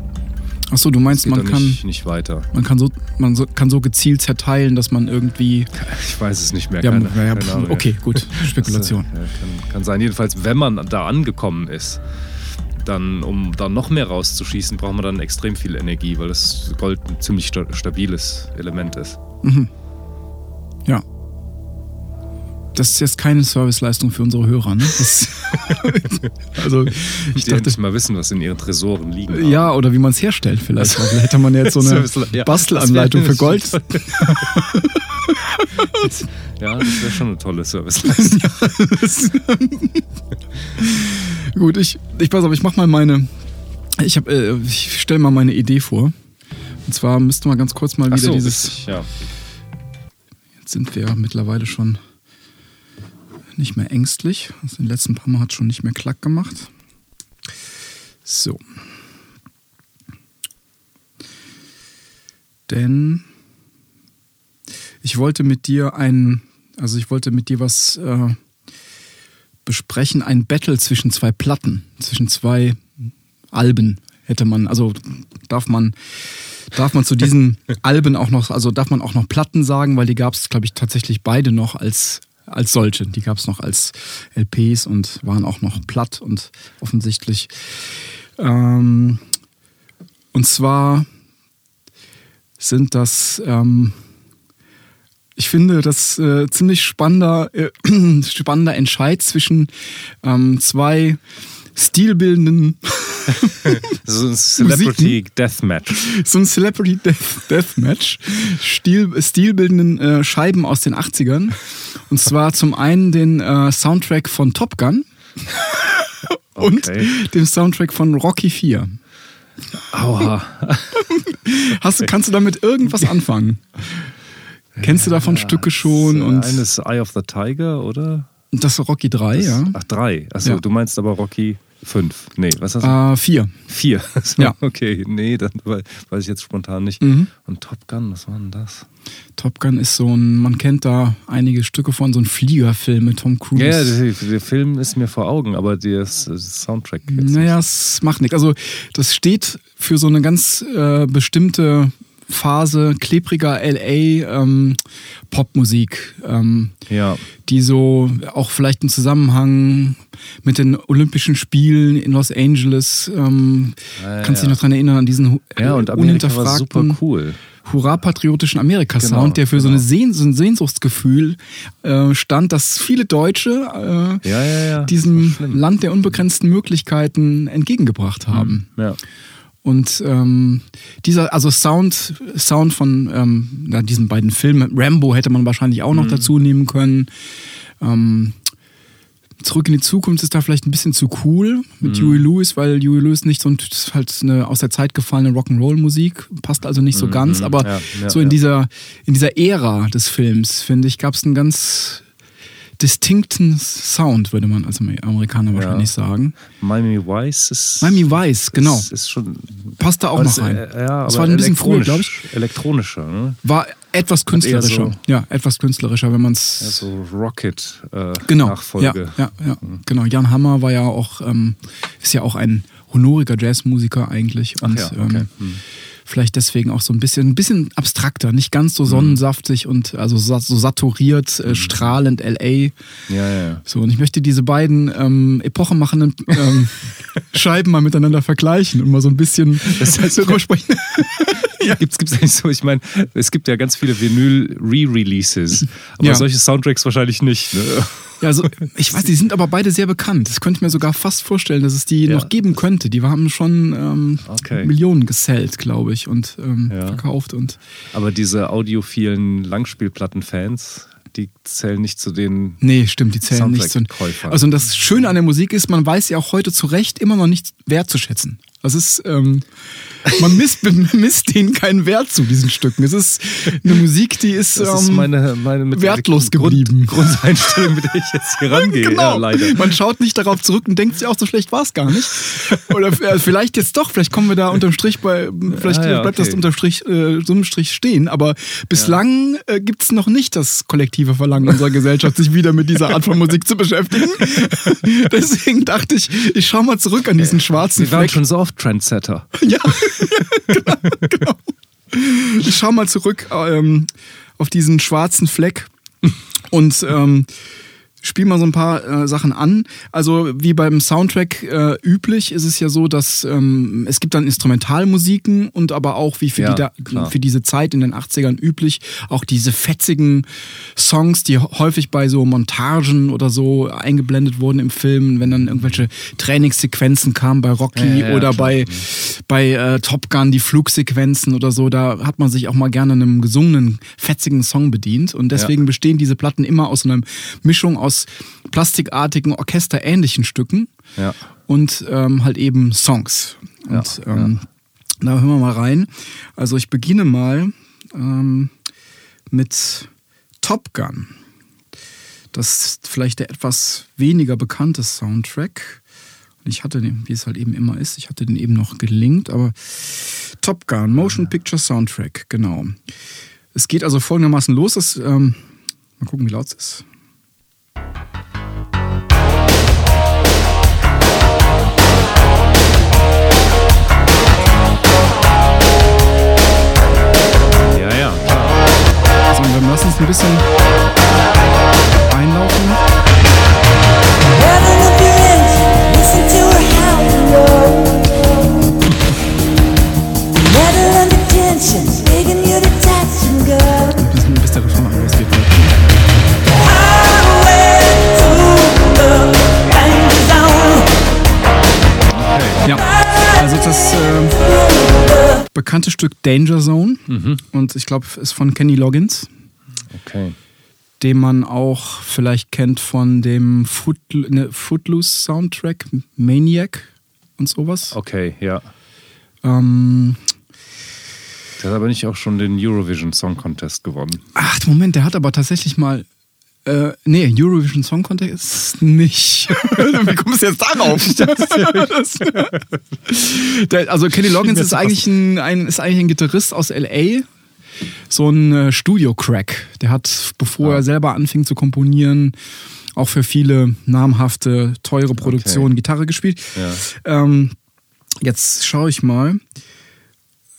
Achso, du meinst, man kann nicht, nicht, weiter. Man kann so, man so, kann so gezielt zerteilen, dass man irgendwie. Ich weiß es nicht mehr. Ja, keine, ja, keine okay, gut. Spekulation. Das, äh, kann, kann, sein. Jedenfalls, wenn man da angekommen ist, dann, um da noch mehr rauszuschießen, braucht man dann extrem viel Energie, weil das Gold ein ziemlich stabiles Element ist. Mhm. Ja. Das ist jetzt keine Serviceleistung für unsere Hörer, ne? also, ich Die dachte mal wissen, was in ihren Tresoren liegen. Haben. Ja, oder wie man es herstellt vielleicht. Also, vielleicht hätte man jetzt so eine ja, Bastelanleitung für Gold. ja, das wäre schon eine tolle Serviceleistung. Gut, ich, ich pass auf, ich mach mal meine. Ich, äh, ich stelle mal meine Idee vor. Und zwar müsste man ganz kurz mal wieder so, dieses. Richtig, ja. Jetzt sind wir mittlerweile schon nicht mehr ängstlich. Also den letzten paar Mal hat schon nicht mehr Klack gemacht. So. Denn ich wollte mit dir ein, also ich wollte mit dir was äh, besprechen, ein Battle zwischen zwei Platten, zwischen zwei Alben hätte man, also darf man, darf man zu diesen Alben auch noch, also darf man auch noch Platten sagen, weil die gab es, glaube ich, tatsächlich beide noch als als solche. Die gab es noch als LPs und waren auch noch platt und offensichtlich. Ähm, und zwar sind das, ähm, ich finde, das äh, ziemlich spannender, äh, spannender Entscheid zwischen ähm, zwei stilbildenden so ein Celebrity Deathmatch. So ein Celebrity Death, Deathmatch. Stil, stilbildenden äh, Scheiben aus den 80ern. Und zwar zum einen den äh, Soundtrack von Top Gun und okay. den Soundtrack von Rocky 4. Aua. Hast kannst du damit irgendwas anfangen? Kennst du davon ja, Stücke schon? Und eines Eye of the Tiger, oder? Das ist Rocky 3, das, ja. Ach, 3. Achso, ja. du meinst aber Rocky Fünf. Nee, was hast du? Äh, vier. Vier. So, ja. Okay, nee, dann weiß ich jetzt spontan nicht. Mhm. Und Top Gun, was war denn das? Top Gun ist so ein, man kennt da einige Stücke von, so ein Fliegerfilm mit Tom Cruise. Ja, der, der Film ist mir vor Augen, aber der Soundtrack. Naja, es macht nichts. Also, das steht für so eine ganz äh, bestimmte Phase klebriger LA ähm, Popmusik, ähm, ja. die so auch vielleicht im Zusammenhang mit den Olympischen Spielen in Los Angeles, ähm, ja, kannst du dich noch daran erinnern, an diesen ja, und unhinterfragten, super cool. hurra-patriotischen Amerika-Sound, genau, der für genau. so, eine Sehn so ein Sehnsuchtsgefühl äh, stand, dass viele Deutsche äh, ja, diesem Land der unbegrenzten Möglichkeiten entgegengebracht haben. Ja. Und ähm, dieser, also Sound, Sound von ähm, ja, diesen beiden Filmen, Rambo hätte man wahrscheinlich auch noch mhm. dazu nehmen können. Ähm, Zurück in die Zukunft ist da vielleicht ein bisschen zu cool mit mhm. Huey Lewis, weil Huey Lewis nicht so ein, halt eine aus der Zeit gefallene Rock'n'Roll-Musik, passt also nicht so mhm. ganz, aber ja, ja, so in dieser in dieser Ära des Films, finde ich, gab es einen ganz distinkten Sound, würde man als Amerikaner wahrscheinlich ja. sagen. Miami Vice ist. Miami Vice, genau. Ist, ist schon, Passt da auch noch rein. Äh, ja, das war ein bisschen früher, glaube ich. Elektronischer, ne? War etwas künstlerischer. So, ja, etwas künstlerischer, wenn man es. Ja, so Rocket äh, genau, Nachfolge. Ja, ja, ja mhm. genau. Jan Hammer war ja auch, ähm, ist ja auch ein honoriger Jazzmusiker eigentlich. Und, Ach ja, okay. ähm, mhm Vielleicht deswegen auch so ein bisschen, ein bisschen abstrakter, nicht ganz so sonnensaftig und also so, saturiert, äh, strahlend LA. Ja, ja, ja. So, und ich möchte diese beiden ähm, epochemachenden ähm, Scheiben mal miteinander vergleichen und mal so ein bisschen Das heißt, darüber sprechen. ja. Gibt's, gibt's eigentlich so, ich meine, es gibt ja ganz viele Vinyl-Re-Releases, aber Ja. solche Soundtracks wahrscheinlich nicht. Ne? Ja, also ich weiß, die sind aber beide sehr bekannt. Das könnte ich mir sogar fast vorstellen, dass es die Ja. noch geben könnte. Die haben schon ähm, Okay. Millionen gesellt, glaube ich, und ähm, Ja. verkauft und Aber diese audiophilen Langspielplatten-Fans, die zählen nicht zu den. Nee, stimmt, die zählen nicht zu. Soundtrack-Käufer. Also und das Schöne an der Musik ist, man weiß ja auch heute zu Recht immer noch nicht wertzuschätzen. Das ist, ähm, man misst, misst denen keinen Wert zu, diesen Stücken. Es ist eine Musik, die ist, Das ist ähm, meine, meine mit wertlos Grund, geblieben. Grundeinstellung, mit der ich jetzt hier rangehe, Genau. ja, leider. Man schaut nicht darauf zurück und denkt sich auch, so schlecht war es gar nicht. Oder äh, vielleicht jetzt doch, vielleicht kommen wir da unterm Strich bei, vielleicht Ah, ja, bleibt okay. das unterm Strich, äh, so einem Strich stehen. Aber bislang äh, gibt es noch nicht das kollektive Verlangen unserer Gesellschaft, sich wieder mit dieser Art von Musik zu beschäftigen. Deswegen dachte ich, ich schau mal zurück an diesen schwarzen waren Fleck. schon so oft Trendsetter. Ja, genau, genau. Ich schau mal zurück ähm, auf diesen schwarzen Fleck und ähm, spiel mal so ein paar äh, Sachen an. Also wie beim Soundtrack äh, üblich ist es ja so, dass ähm, es gibt dann Instrumentalmusiken und aber auch wie für, Ja, die da, für diese Zeit in den 80ern üblich auch diese fetzigen Songs, die häufig bei so Montagen oder so eingeblendet wurden im Film, wenn dann irgendwelche Trainingssequenzen kamen bei Rocky Ja, ja, oder bei bei äh, Top Gun die Flugsequenzen oder so, da hat man sich auch mal gerne einem gesungenen, fetzigen Song bedient. Und deswegen bestehen diese Platten immer aus einer Mischung aus plastikartigen, orchesterähnlichen Stücken Ja. und ähm, halt eben Songs. Und Ja, ähm, da hören wir mal rein. Also ich beginne mal ähm, mit Top Gun. Das ist vielleicht der etwas weniger bekannte Soundtrack. Und ich hatte den, wie es halt eben immer ist, ich hatte den eben noch gelinkt, aber Top Gun, Motion Picture Soundtrack, genau. Es geht also folgendermaßen los. Das, ähm, mal gucken, wie laut es ist. Ja, ja, klar. Also, wir lassen es ein bisschen einlaufen. Listen to her howl. Metal under tension, also das äh, bekannte Stück Danger Zone und ich glaube, ist von Kenny Loggins, Okay. den man auch vielleicht kennt von dem Foot, ne, Footloose Soundtrack Maniac und sowas. Okay, ja. Ähm, Der hat aber nicht auch schon den Eurovision Song Contest gewonnen. ach, Moment, der hat aber tatsächlich mal. Äh, nee, Eurovision Song Contest nicht. Wie kommst du jetzt darauf? Also Kenny Loggins ist eigentlich, ein, ein, ist eigentlich ein Gitarrist aus L.A., so ein äh, Studio-Crack. Der hat, bevor Ah. er selber anfing zu komponieren, auch für viele namhafte, teure Produktionen Gitarre gespielt. Ja. Ähm, jetzt schaue ich mal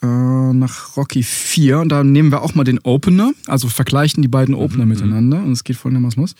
äh, nach Rocky 4 und da nehmen wir auch mal den Opener, also vergleichen die beiden Opener miteinander. Und es geht folgendermaßen los.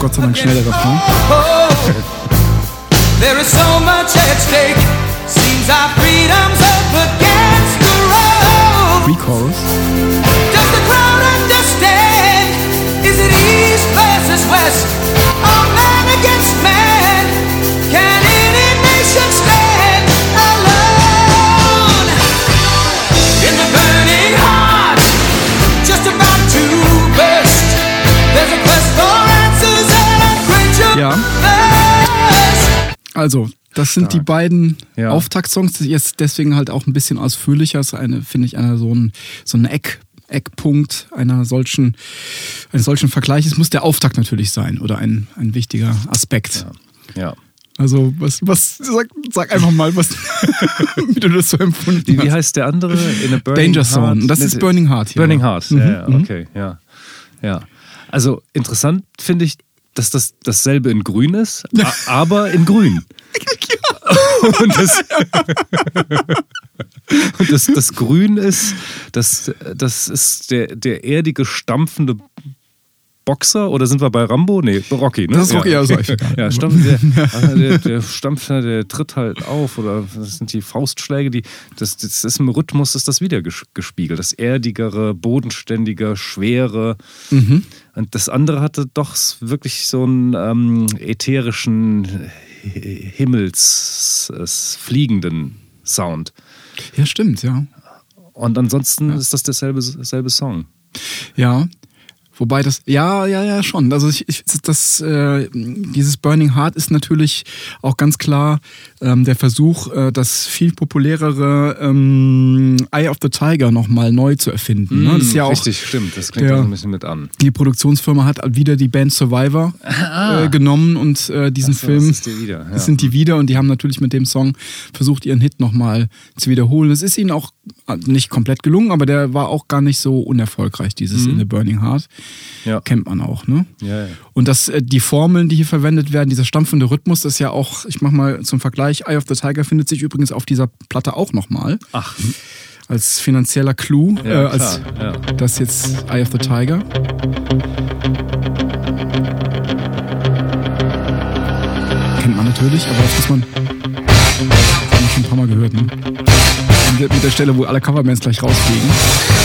Gott sei Dank. There is so much at stake. Seems our Also, das sind die beiden Ja. Auftaktsongs. Jetzt deswegen halt auch ein bisschen ausführlicher. Das ist eine, finde ich, einer so ein, so ein Eck, Eckpunkt einer solchen, eines solchen Vergleiches muss der Auftakt natürlich sein oder ein, ein wichtiger Aspekt. Ja. Also, was, was, sag, sag einfach mal, was, wie du das so empfunden Wie, wie hast. heißt der andere? In a Burning Danger Zone. Das ist Burning Heart hier. Burning Heart, Mhm, ja, ja, okay, ja. ja. Also interessant finde ich, dass das dasselbe in grün ist, aber in grün. Und, das, und das, das Grün ist, das, das ist der, der erdige, stampfende Boxer oder sind wir bei Rambo? Nee, Rocky, ne? Das ist Rocky, ja, euch egal. ja stampft, der, also der, der stampft, der tritt halt auf oder das sind die Faustschläge, die, das, das ist im Rhythmus ist das wieder ges- gespiegelt. Das erdigere, bodenständige, schwere. Mhm. Und das andere hatte doch wirklich so einen ähm, ätherischen, Hi- Himmels, es, fliegenden Sound. Ja, stimmt, ja. Und ansonsten ist das derselbe, derselbe Song. Ja. Wobei das, ja, ja, ja, schon. Also ich, ich, das, äh, dieses Burning Heart ist natürlich auch ganz klar ähm, der Versuch, äh, das viel populärere ähm, Eye of the Tiger nochmal neu zu erfinden. ne? Das ist ja auch, Mm, Richtig, stimmt. Das klingt Ja. auch ein bisschen mit an. die Produktionsfirma hat wieder die Band Survivor äh, genommen und äh, diesen so, Film. das wieder, ja. Das sind die wieder und die haben natürlich mit dem Song versucht, ihren Hit nochmal zu wiederholen. Es ist ihnen auch äh, nicht komplett gelungen, aber der war auch gar nicht so unerfolgreich, dieses In the Burning Heart. Ja. Kennt man auch, ne? Ja, ja. Und das, äh, die Formeln, die hier verwendet werden, dieser stampfende Rhythmus, das ist ja auch, ich mach mal zum Vergleich, Eye of the Tiger findet sich übrigens auf dieser Platte auch nochmal. Ach, Als finanzieller Clou, Ja, äh, als das jetzt Eye of the Tiger. Kennt man natürlich, aber das muss man. Haben wir schon ein paar Mal gehört, ne? Mit der, Stelle, wo alle Coverbands gleich rausfliegen.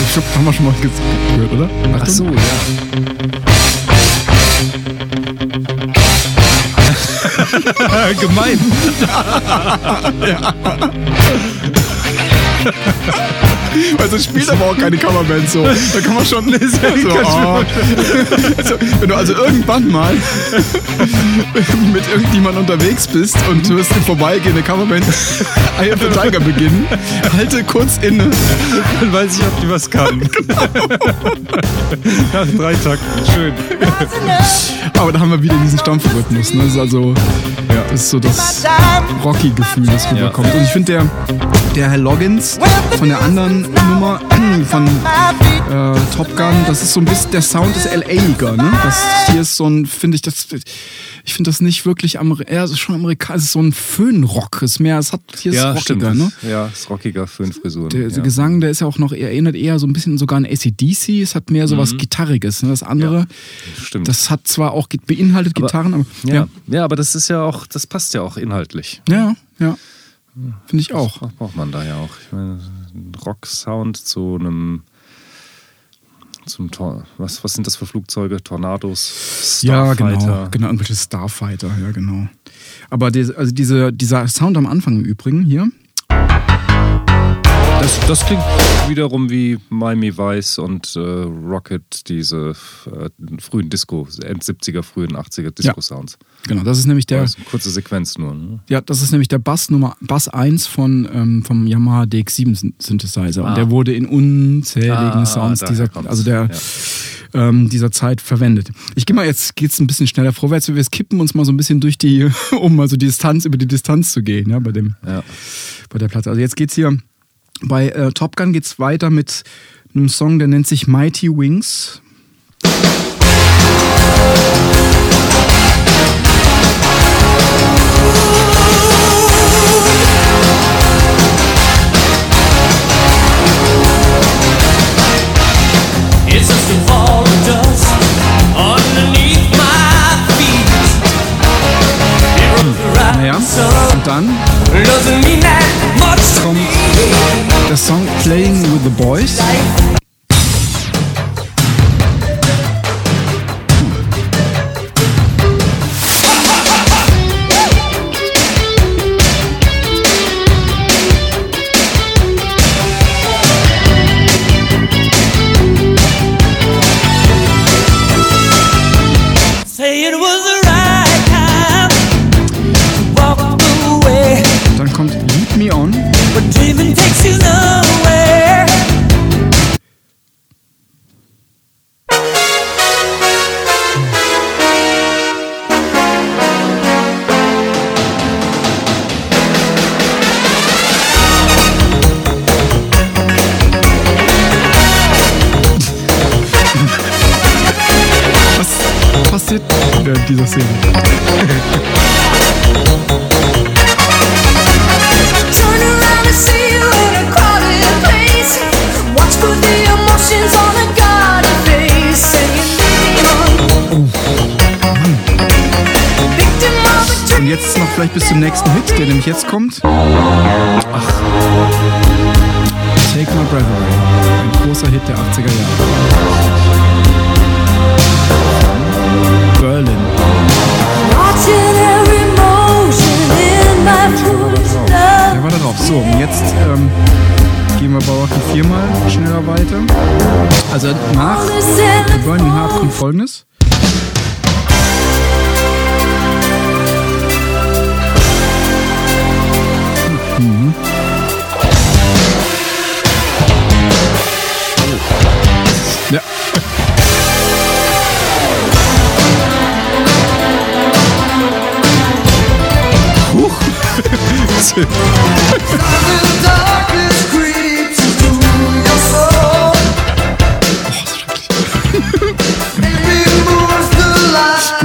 Ich glaub, haben wir schon mal ge- gehört, oder? ach so, ja. Gemein. Also es spielt aber auch keine Coverband so. Da kann man schon. so, oh. also, wenn du also irgendwann mal mit irgendjemandem unterwegs bist und du hörst im Vorbeigehen eine Coverband Eye of the Tiger beginnen, halte kurz inne. Dann weiß ich, ob die was kann. Nach drei Takten. Schön. Aber da haben wir wieder diesen Stampfrhythmus. Ne? Das ist also das ist so das Rocky-Gefühl, das rüberkommt. Und ich finde, der, der Herr Loggins von der anderen Nummer, von äh, Top Gun, das ist so ein bisschen, der Sound ist LA-iger, ne? Das hier ist so ein, finde ich, das, ich finde das nicht wirklich, Ameri ja, es ist schon amerikanisch, es ist so ein Föhnrock, es ist mehr, es hat, hier ist Ja, rockiger, stimmt. ne? Ja, ist rockiger für Frisuren. Der ja. Gesang, der ist ja auch noch, er erinnert eher so ein bisschen sogar an ACDC, es hat mehr so was Gitarriges, ne? Das andere, Mhm. Stimmt. das hat zwar auch, beinhaltet Aber- Gitarren, aber, ja. ja, ja, aber das ist ja auch, das passt ja auch inhaltlich. ja, ja, finde ich auch. Das braucht man da ja auch. Ich meine, ein Rock-Sound zu einem. Zum Tor was, was sind das für Flugzeuge? Tornados? Ja, Starfighter? genau, genau, irgendwelche Starfighter, ja, genau. Aber die, also diese, dieser Sound am Anfang im Übrigen hier, Das, das klingt wiederum wie Miami Vice und äh, Rocket, diese äh, frühen Disco, End 70er, frühen 80er Disco-Sounds. genau, das ist nämlich der, eine kurze Sequenz nur. Ne? ja, das ist nämlich der Bass Nummer, Bass 1 von, ähm, vom Yamaha DX7 Synthesizer. Und Ah. der wurde in unzähligen Ah, Sounds dieser, also der, Ja. ähm, dieser Zeit verwendet. Ich gehe mal jetzt, geht's ein bisschen schneller vorwärts, wir skippen uns mal so ein bisschen durch die, um mal so die Distanz, über die Distanz zu gehen, ja, bei dem, Ja. bei der Platte. Also jetzt geht's hier bei äh, Top Gun geht's weiter mit einem Song, der nennt sich Mighty Wings. It's der Song Playing with the Boys.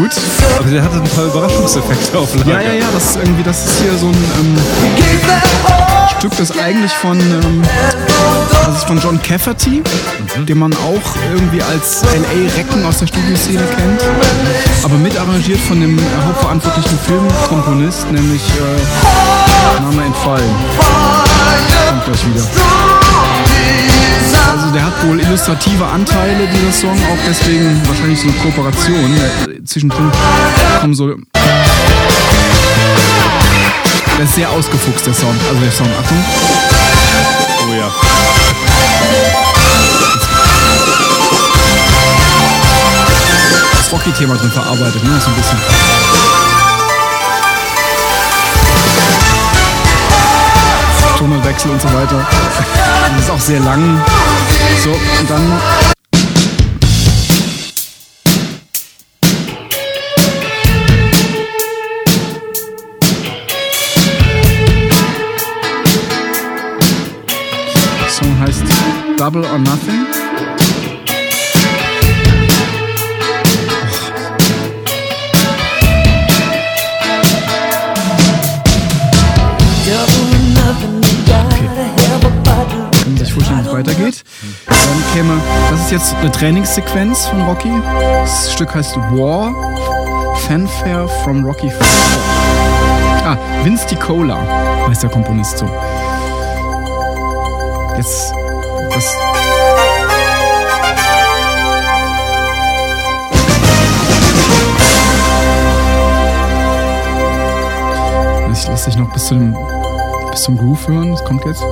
Gut. Aber der hatte ein paar Überraschungseffekte auf Lager. Ja, ja, ja, das ist irgendwie, das ist hier so ein ähm, Stück, das eigentlich von, ähm, das ist von John Cafferty, den man auch irgendwie als L.A. Recken aus der Studioszene kennt, aber mit arrangiert von dem äh, hauptverantwortlichen Filmkomponist, nämlich äh, Name entfallen. Kommt gleich wieder. Also der hat wohl illustrative Anteile, dieser Song, auch deswegen wahrscheinlich so eine Kooperation. Äh, Zwischendrin kommen so. Der ist sehr ausgefuchst, der Song. Also der Song, Achtung. Oh ja. Das Rocky-Thema drin verarbeitet, ne? So ein bisschen. Tonalwechsel und so weiter. Das ist auch sehr lang. So, und dann. Double or Nothing. Ist jetzt eine Trainingssequenz von Rocky. Das Stück heißt War, Fanfare from Rocky 4. Ah, Vince DiCola heißt der Komponist so. Jetzt, das... Ich lasse dich noch bis zum, bis zum Groove hören. Das kommt jetzt.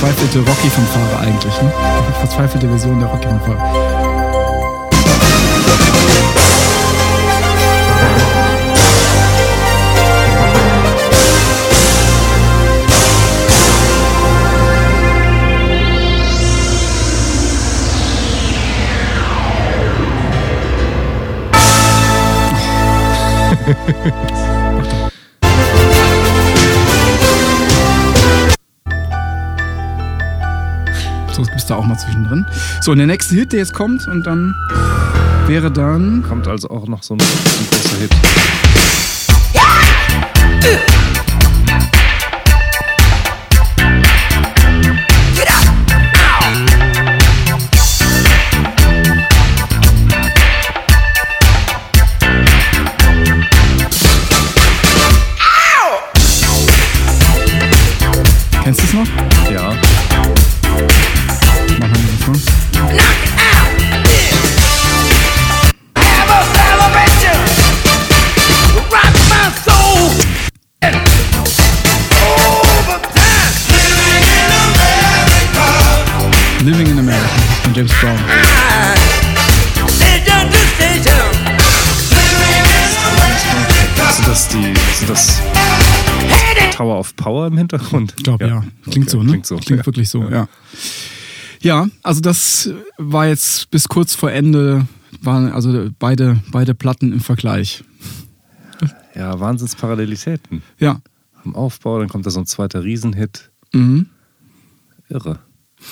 Verzweifelte Rocky-Fanfare eigentlich, ne? Die verzweifelte Version der Rocky-Fanfare. Du auch mal zwischendrin. So, und der nächste Hit, der jetzt kommt, und dann wäre dann. Kommt also auch noch so ein, ein großer Hit. Kennst du es noch? Hintergrund? Ich glaube, ja. Klingt Okay, so, ne? Klingt so. ja. wirklich so, ja. Ja, also das war jetzt bis kurz vor Ende, waren also beide, beide Platten im Vergleich. Ja, Wahnsinnsparallelitäten. Ja. Im Aufbau, dann kommt da so ein zweiter Riesenhit. Mhm. Irre.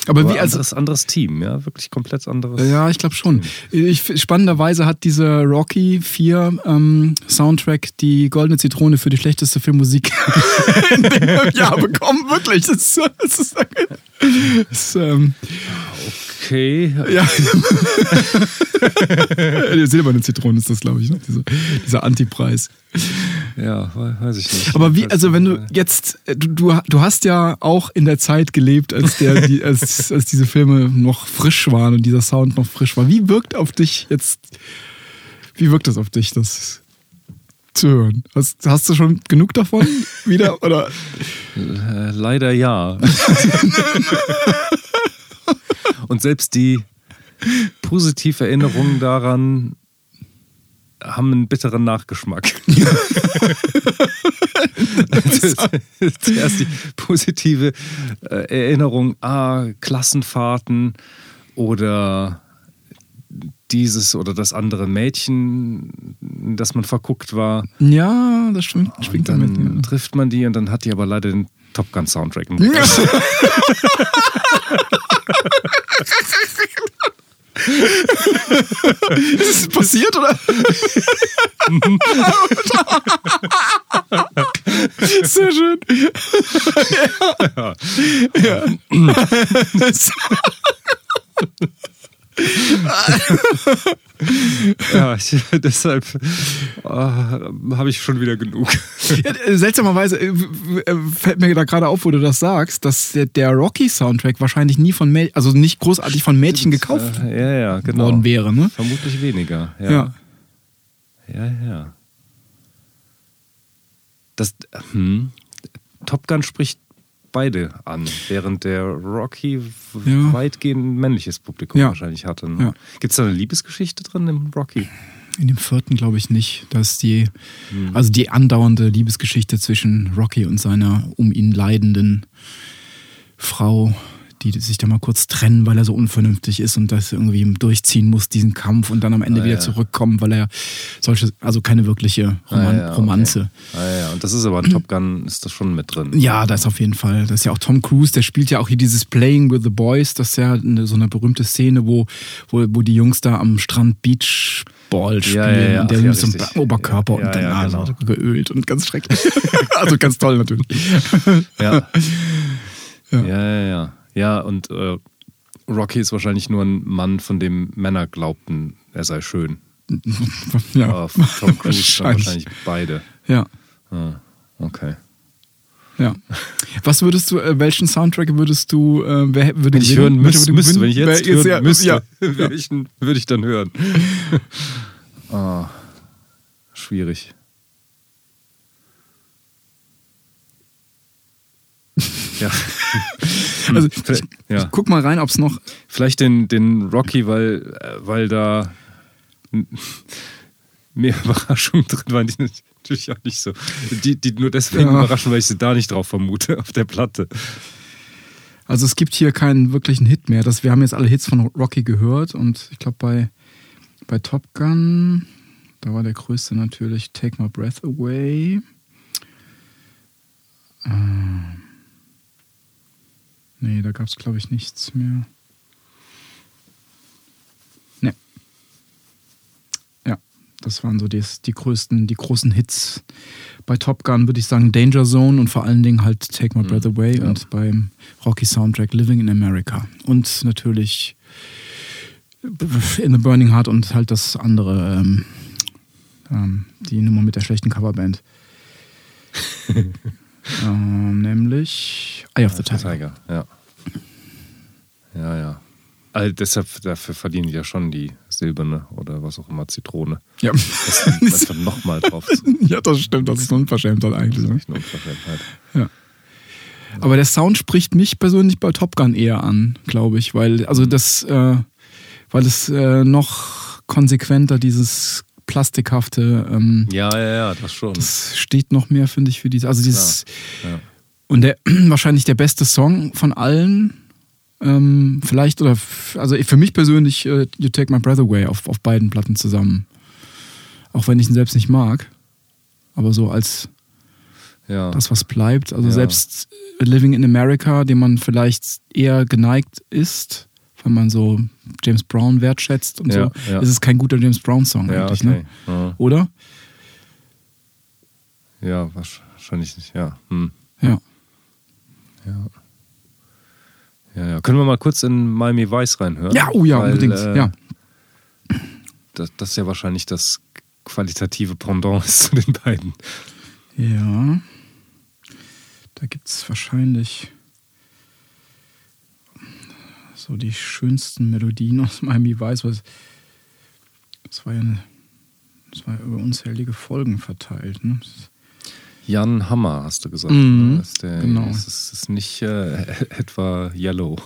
Aber, Aber wie, also, anderes, anderes Team, ja, wirklich komplett anderes. Ja, ich glaube schon. Ich, spannenderweise hat dieser Rocky 4 ähm, Soundtrack die goldene Zitrone für die schlechteste Filmmusik in dem Jahr bekommen. Wirklich. Das ist, das ist, das ist, ähm, Okay, ja. die silberne Zitrone ist das, glaube ich, ne? dieser, dieser Antipreis. Ja, we- weiß ich nicht. Aber wie, also wenn du nicht. jetzt, äh, du, du, du hast ja auch in der Zeit gelebt, als, der, die, als, als diese Filme noch frisch waren und dieser Sound noch frisch war. Wie wirkt auf dich jetzt, wie wirkt das auf dich, das zu hören? Hast, hast du schon genug davon wieder? Oder? Äh, leider ja. Und selbst die positive Erinnerungen daran haben einen bitteren Nachgeschmack. zuerst die positive äh, Erinnerung, ah, Klassenfahrten oder dieses oder das andere Mädchen, das man verguckt war. Ja, das Und schwingt dann damit. Ja. trifft man die und dann hat die aber leider den Top Gun Soundtrack. im Ja. Ist es passiert oder? Sehr schön. Ja. ja. Ja, ich, deshalb äh, habe ich schon wieder genug. Ja, seltsamerweise äh, äh, fällt mir da gerade auf, wo du das sagst, dass der, der Rocky-Soundtrack wahrscheinlich nie von Mädchen, also nicht großartig von Mädchen gekauft Äh, ja, ja, genau. worden wäre, ne? Vermutlich weniger. Ja. Ja. Ja, ja. Das, hm, Top Gun spricht beide an, während der Rocky Ja. weitgehend männliches Publikum Ja. wahrscheinlich hatte. Ne? Ja. Gibt es da eine Liebesgeschichte drin im Rocky? In dem vierten glaube ich nicht. Da ist die, also die andauernde Liebesgeschichte zwischen Rocky und seiner um ihn leidenden Frau, die sich da mal kurz trennen, weil er so unvernünftig ist und das irgendwie durchziehen muss, diesen Kampf und dann am Ende Ah, wieder ja. zurückkommen, weil er solche, also keine wirkliche Roman Ah, ja, okay. Romanze. Ah, ja, und das ist aber in Top Gun ist das schon mit drin. Ja, da ist auf jeden Fall. Das ist ja auch Tom Cruise, der spielt ja auch hier dieses Playing with the Boys. Das ist ja eine, so eine berühmte Szene, wo, wo, wo die Jungs da am Strand Beachball spielen. Ja, ja, ja. Und der mit so einem. Oberkörper und dann ja, genau. geölt und ganz schrecklich. also ganz toll natürlich. Ja. Ja. ja, ja, ja. Und äh, Rocky ist wahrscheinlich nur ein Mann, von dem Männer glaubten, er sei schön. ja. Aber Tom Cruise Wahrscheinlich. wahrscheinlich beide. ja. Ah, okay. Ja. Was würdest du, äh, welchen Soundtrack würdest du, äh, wer würde Wenn ich hören müsste, müsste wenn ich jetzt hören ja- müsste, Ja. würde ich, würde ich dann hören. ah, schwierig. Ja. Also ich, ja. ich guck mal rein, ob es noch. Vielleicht den, den Rocky, weil, weil da mehr Überraschungen drin waren, die natürlich auch nicht so. Die, die nur deswegen Ja. überraschen, weil ich sie da nicht drauf vermute, auf der Platte. Also es gibt hier keinen wirklichen Hit mehr. Das, wir haben jetzt alle Hits von Rocky gehört und ich glaube bei, bei Top Gun, da war der größte natürlich Take My Breath Away. Ähm, nee, da gab es glaube ich nichts mehr. Nee. Ja, das waren so die, die größten, die großen Hits. Bei Top Gun würde ich sagen Danger Zone und vor allen Dingen halt Take My Breath Away ja. und beim Rocky Soundtrack Living in America. Und natürlich In the Burning Heart und halt das andere, ähm, ähm, die Nummer mit der schlechten Coverband. ähm, nämlich Eye of the Tiger. Tiger, ja. Ja, ja. Also deshalb, dafür verdienen die ja schon die silberne oder was auch immer, Zitrone. Ja. Das dann nochmal drauf ja, das stimmt, das ist unverschämt dann Das eigentlich. ist Ne? echt eine Unverschämtheit. Ja. Aber der Sound spricht mich persönlich bei Top Gun eher an, glaube ich, weil also das, äh, weil es äh, noch konsequenter dieses plastikhafte, ähm, Ja, ja, ja, das schon. das steht noch mehr, finde ich, für diese, also dieses ja. und der wahrscheinlich der beste Song von allen. Ähm, vielleicht oder also für mich persönlich äh, You Take My Breath Away auf, auf beiden Platten zusammen. Auch wenn ich ihn selbst nicht mag. Aber so als Ja. das, was bleibt. Also Ja. selbst Living in America, dem man vielleicht eher geneigt ist, wenn man so James Brown wertschätzt und Ja, so, ja. ist es kein guter James Brown-Song ja, eigentlich, okay. ne? Oder? Ja. wahrscheinlich nicht, ja. Hm. Ja. Ja. Ja, ja. Können wir mal kurz in Miami Vice reinhören? Ja, oh ja, Weil, unbedingt. äh, ja. Das, das ja wahrscheinlich das qualitative Pendant ist zu den beiden. Ja. Da gibt es wahrscheinlich so die schönsten Melodien aus Miami Vice. Was, das war ja eine, das war ja über unzählige Folgen verteilt. Ne? Jan Hammer, hast du gesagt. Mhm, ne? ist der, genau. Das ist, ist nicht äh, etwa Yellow.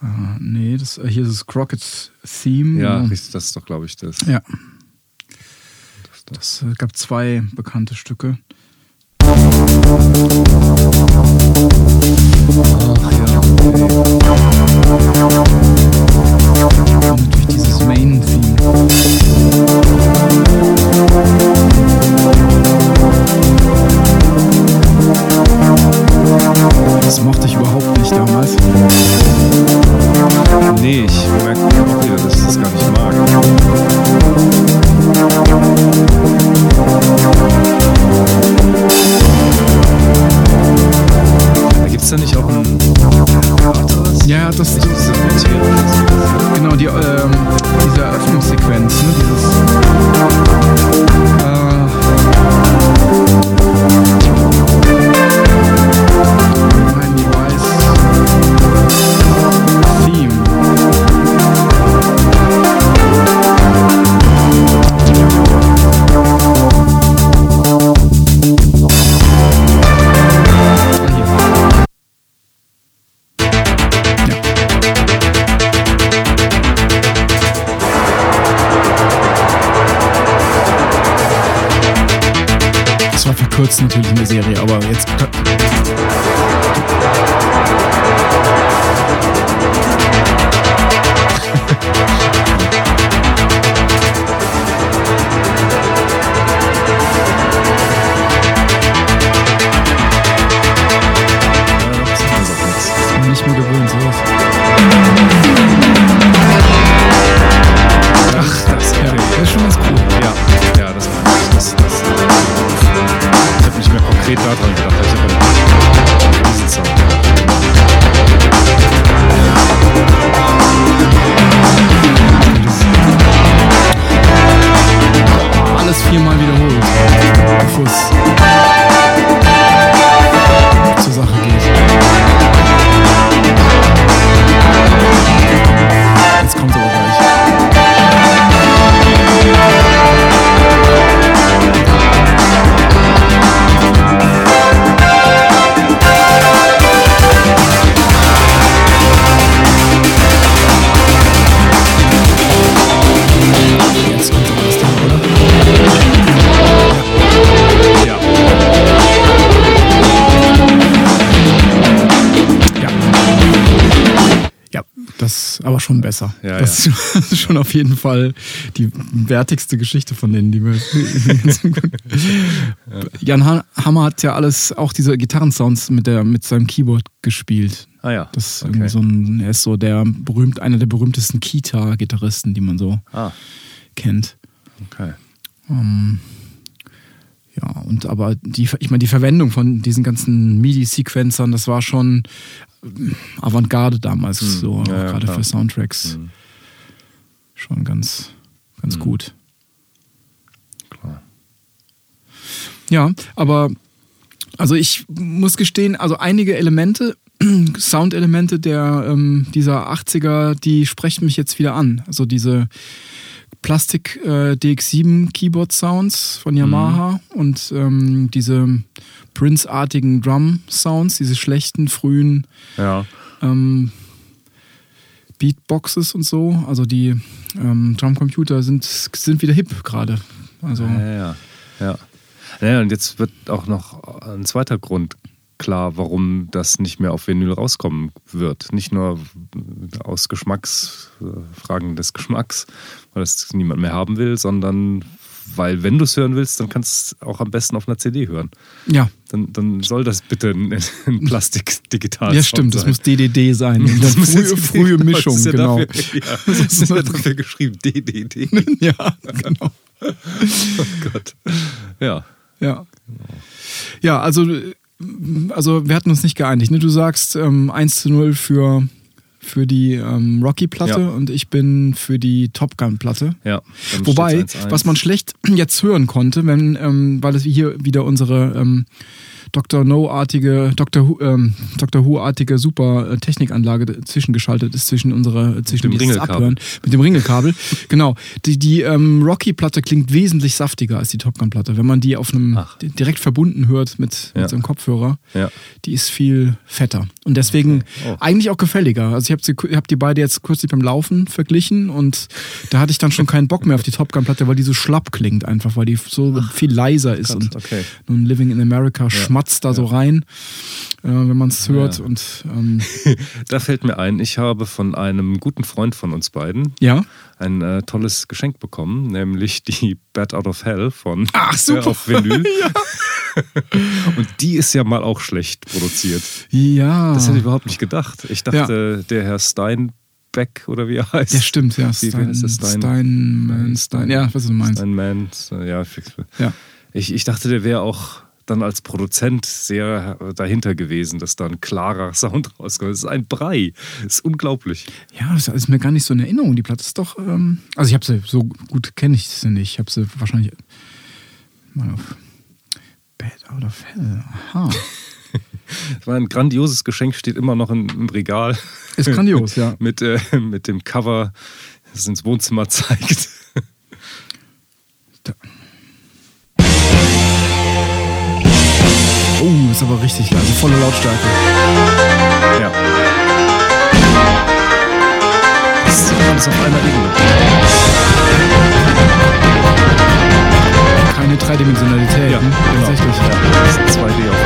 Ah, nee, das, hier ist es Crockett's Theme. Ja, genau. das ist doch, glaube ich, das. Ja, das, es äh, gab zwei bekannte Stücke. Und Nee, ich merke auch wieder, dass ich das gar nicht mag. Verkürzt natürlich in der Serie, aber schon besser. Ja, das ist schon auf jeden Fall die wertigste Geschichte von denen, die wir. Jan Ha- Hammer hat ja alles, auch diese Gitarrensounds mit, der, mit seinem Keyboard gespielt. Ah ja. Das ist okay. so ein, er ist so der berühmt, einer der berühmtesten Kita-Gitarristen, die man so Ah, kennt. okay. Ähm, ja, und aber die, ich meine, die Verwendung von diesen ganzen MIDI-Sequenzern, das war schon Avantgarde damals, so Hm. ja, ja, gerade klar. für Soundtracks. Hm. Schon ganz, ganz Hm. gut. Klar. Ja, aber also ich muss gestehen, also einige Elemente, Soundelemente der ähm, dieser 80er, die sprechen mich jetzt wieder an. Also diese Plastik äh, DX7 Keyboard Sounds von Yamaha und ähm, diese Prince-artigen Drum Sounds, diese schlechten frühen Ja. ähm, Beatboxes und so. Also die ähm, Drumcomputer sind, sind wieder hip gerade. Also Ja, ja, ja. Ja, und jetzt wird auch noch ein zweiter Grund klar, warum das nicht mehr auf Vinyl rauskommen wird. Nicht nur aus Geschmacks, äh, Fragen des Geschmacks, weil das niemand mehr haben will, sondern weil wenn du es hören willst, dann kannst du es auch am besten auf einer CD hören. Ja, Dann, dann soll das bitte ein, ein Plastik-digital ja stimmt, das muss DDD sein. Dann Das muss frühe, frühe das Mischung, ist ja genau. Dafür, ja, das ist ja dafür geschrieben, DDD. ja, genau. Oh Gott. Ja. Ja. Ja, also, also wir hatten uns nicht geeinigt. Ne? Du sagst ähm, 1 zu 0 für, für die ähm, Rocky-Platte Ja. und ich bin für die Top Gun-Platte. ja. Wobei, steht's 1-1. was man schlecht jetzt hören konnte, wenn, ähm, weil es hier wieder unsere ähm, Dr. No-artige, Dr. Who, ähm, Dr. Who-artige super äh, Technikanlage zwischengeschaltet ist zwischen unserer, zwischen dem dieses Ringelkabel. Abhören mit dem Ringelkabel. genau. Die, die ähm, Rocky-Platte klingt wesentlich saftiger als die Top Gun-Platte. Wenn man die auf einem Ach. direkt verbunden hört mit, Ja. mit so einem Kopfhörer, Ja. die ist viel fetter. Und deswegen Oh. eigentlich auch gefälliger. Also ich habe hab die beide jetzt kürzlich beim Laufen verglichen und da hatte ich dann schon keinen Bock mehr auf die Top Gun-Platte, weil die so schlapp klingt einfach, weil die so viel leiser ist. Gott, und okay. nun Living in America schmatzt da so rein, äh, wenn man es hört. Ja. Und ähm, Da fällt mir ein, ich habe von einem guten Freund von uns beiden ja. ein äh, tolles Geschenk bekommen, nämlich die Bad Out of Hell von Ach, super. Äh, auf Vinyl. Und die ist ja mal auch schlecht produziert. Ja. Das hätte ich überhaupt nicht gedacht. Ich dachte, der Herr Steinbeck oder wie er heißt. ja, stimmt, ja. Das? Stein, Steinman, Stein, ja, was du meinst. Steinman. Ja. Ja. Ich, ich dachte, der wäre auch dann als Produzent sehr dahinter gewesen, dass da ein klarer Sound rauskommt. Das ist ein Brei. Das ist unglaublich. Ja, das ist mir gar nicht so in Erinnerung. Die Platte ist doch. Ähm, also ich habe sie so gut kenne ich sie nicht. Ich habe sie wahrscheinlich mal auf Bad Out of Hell. Aha. Das war ein grandioses Geschenk, steht immer noch im, im Regal. Ist grandios, ja. mit, äh, mit dem Cover, das ins Wohnzimmer zeigt. Da. Oh, ist aber richtig leise, volle Lautstärke. Ja. Das ist alles auf einer Ebene. Keine Dreidimensionalität. Ja, ne? genau. Tatsächlich. Ja, das ist 2D-Aufnahme.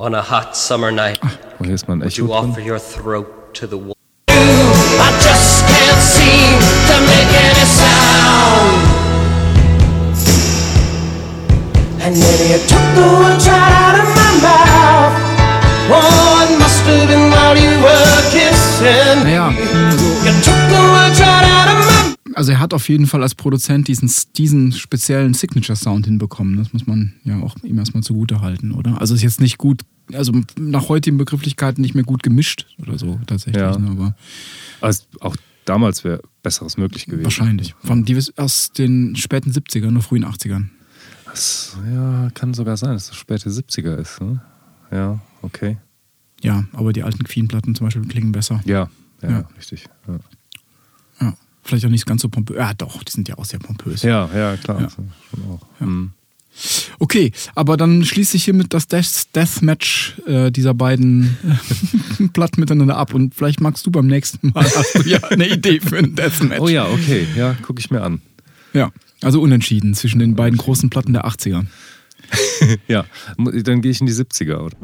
On a hot summer night, Oh, hier ist mal ein would you drin. offer your throat to the wall? I just can't seem to make any sound. And then you took the words right out of my mouth. Oh, it must have been while you were kissing. Naja, You took the words right out of my also er hat auf jeden Fall als Produzent diesen, diesen speziellen Signature-Sound hinbekommen. Das muss man ja auch ihm erstmal zugute halten, oder? Also ist jetzt nicht gut, also nach heutigen Begrifflichkeiten nicht mehr gut gemischt oder so tatsächlich. Ja. Ne? Aber Also auch damals wäre Besseres möglich gewesen. wahrscheinlich. Von die aus den späten 70ern, nur frühen 80ern. Das, ja, kann sogar sein, dass es späte 70er ist. Ne? Ja, okay. Ja, aber die alten Queen-Platten zum Beispiel klingen besser. Ja, ja, Ja. richtig. Ja. Ja. Vielleicht auch nicht ganz so pompös. Ja, doch, die sind ja auch sehr pompös. Ja, ja, klar. Ja. Schon auch. Hm. Okay, aber dann schließe ich hiermit das Death Deathmatch äh, dieser beiden äh, Platten miteinander ab und vielleicht magst du beim nächsten Mal hast du ja eine Idee für ein Deathmatch. Oh ja, okay. Ja, gucke ich mir an. Ja, also unentschieden zwischen den beiden großen Platten der 80er. Ja, dann gehe ich in die 70er. Oder?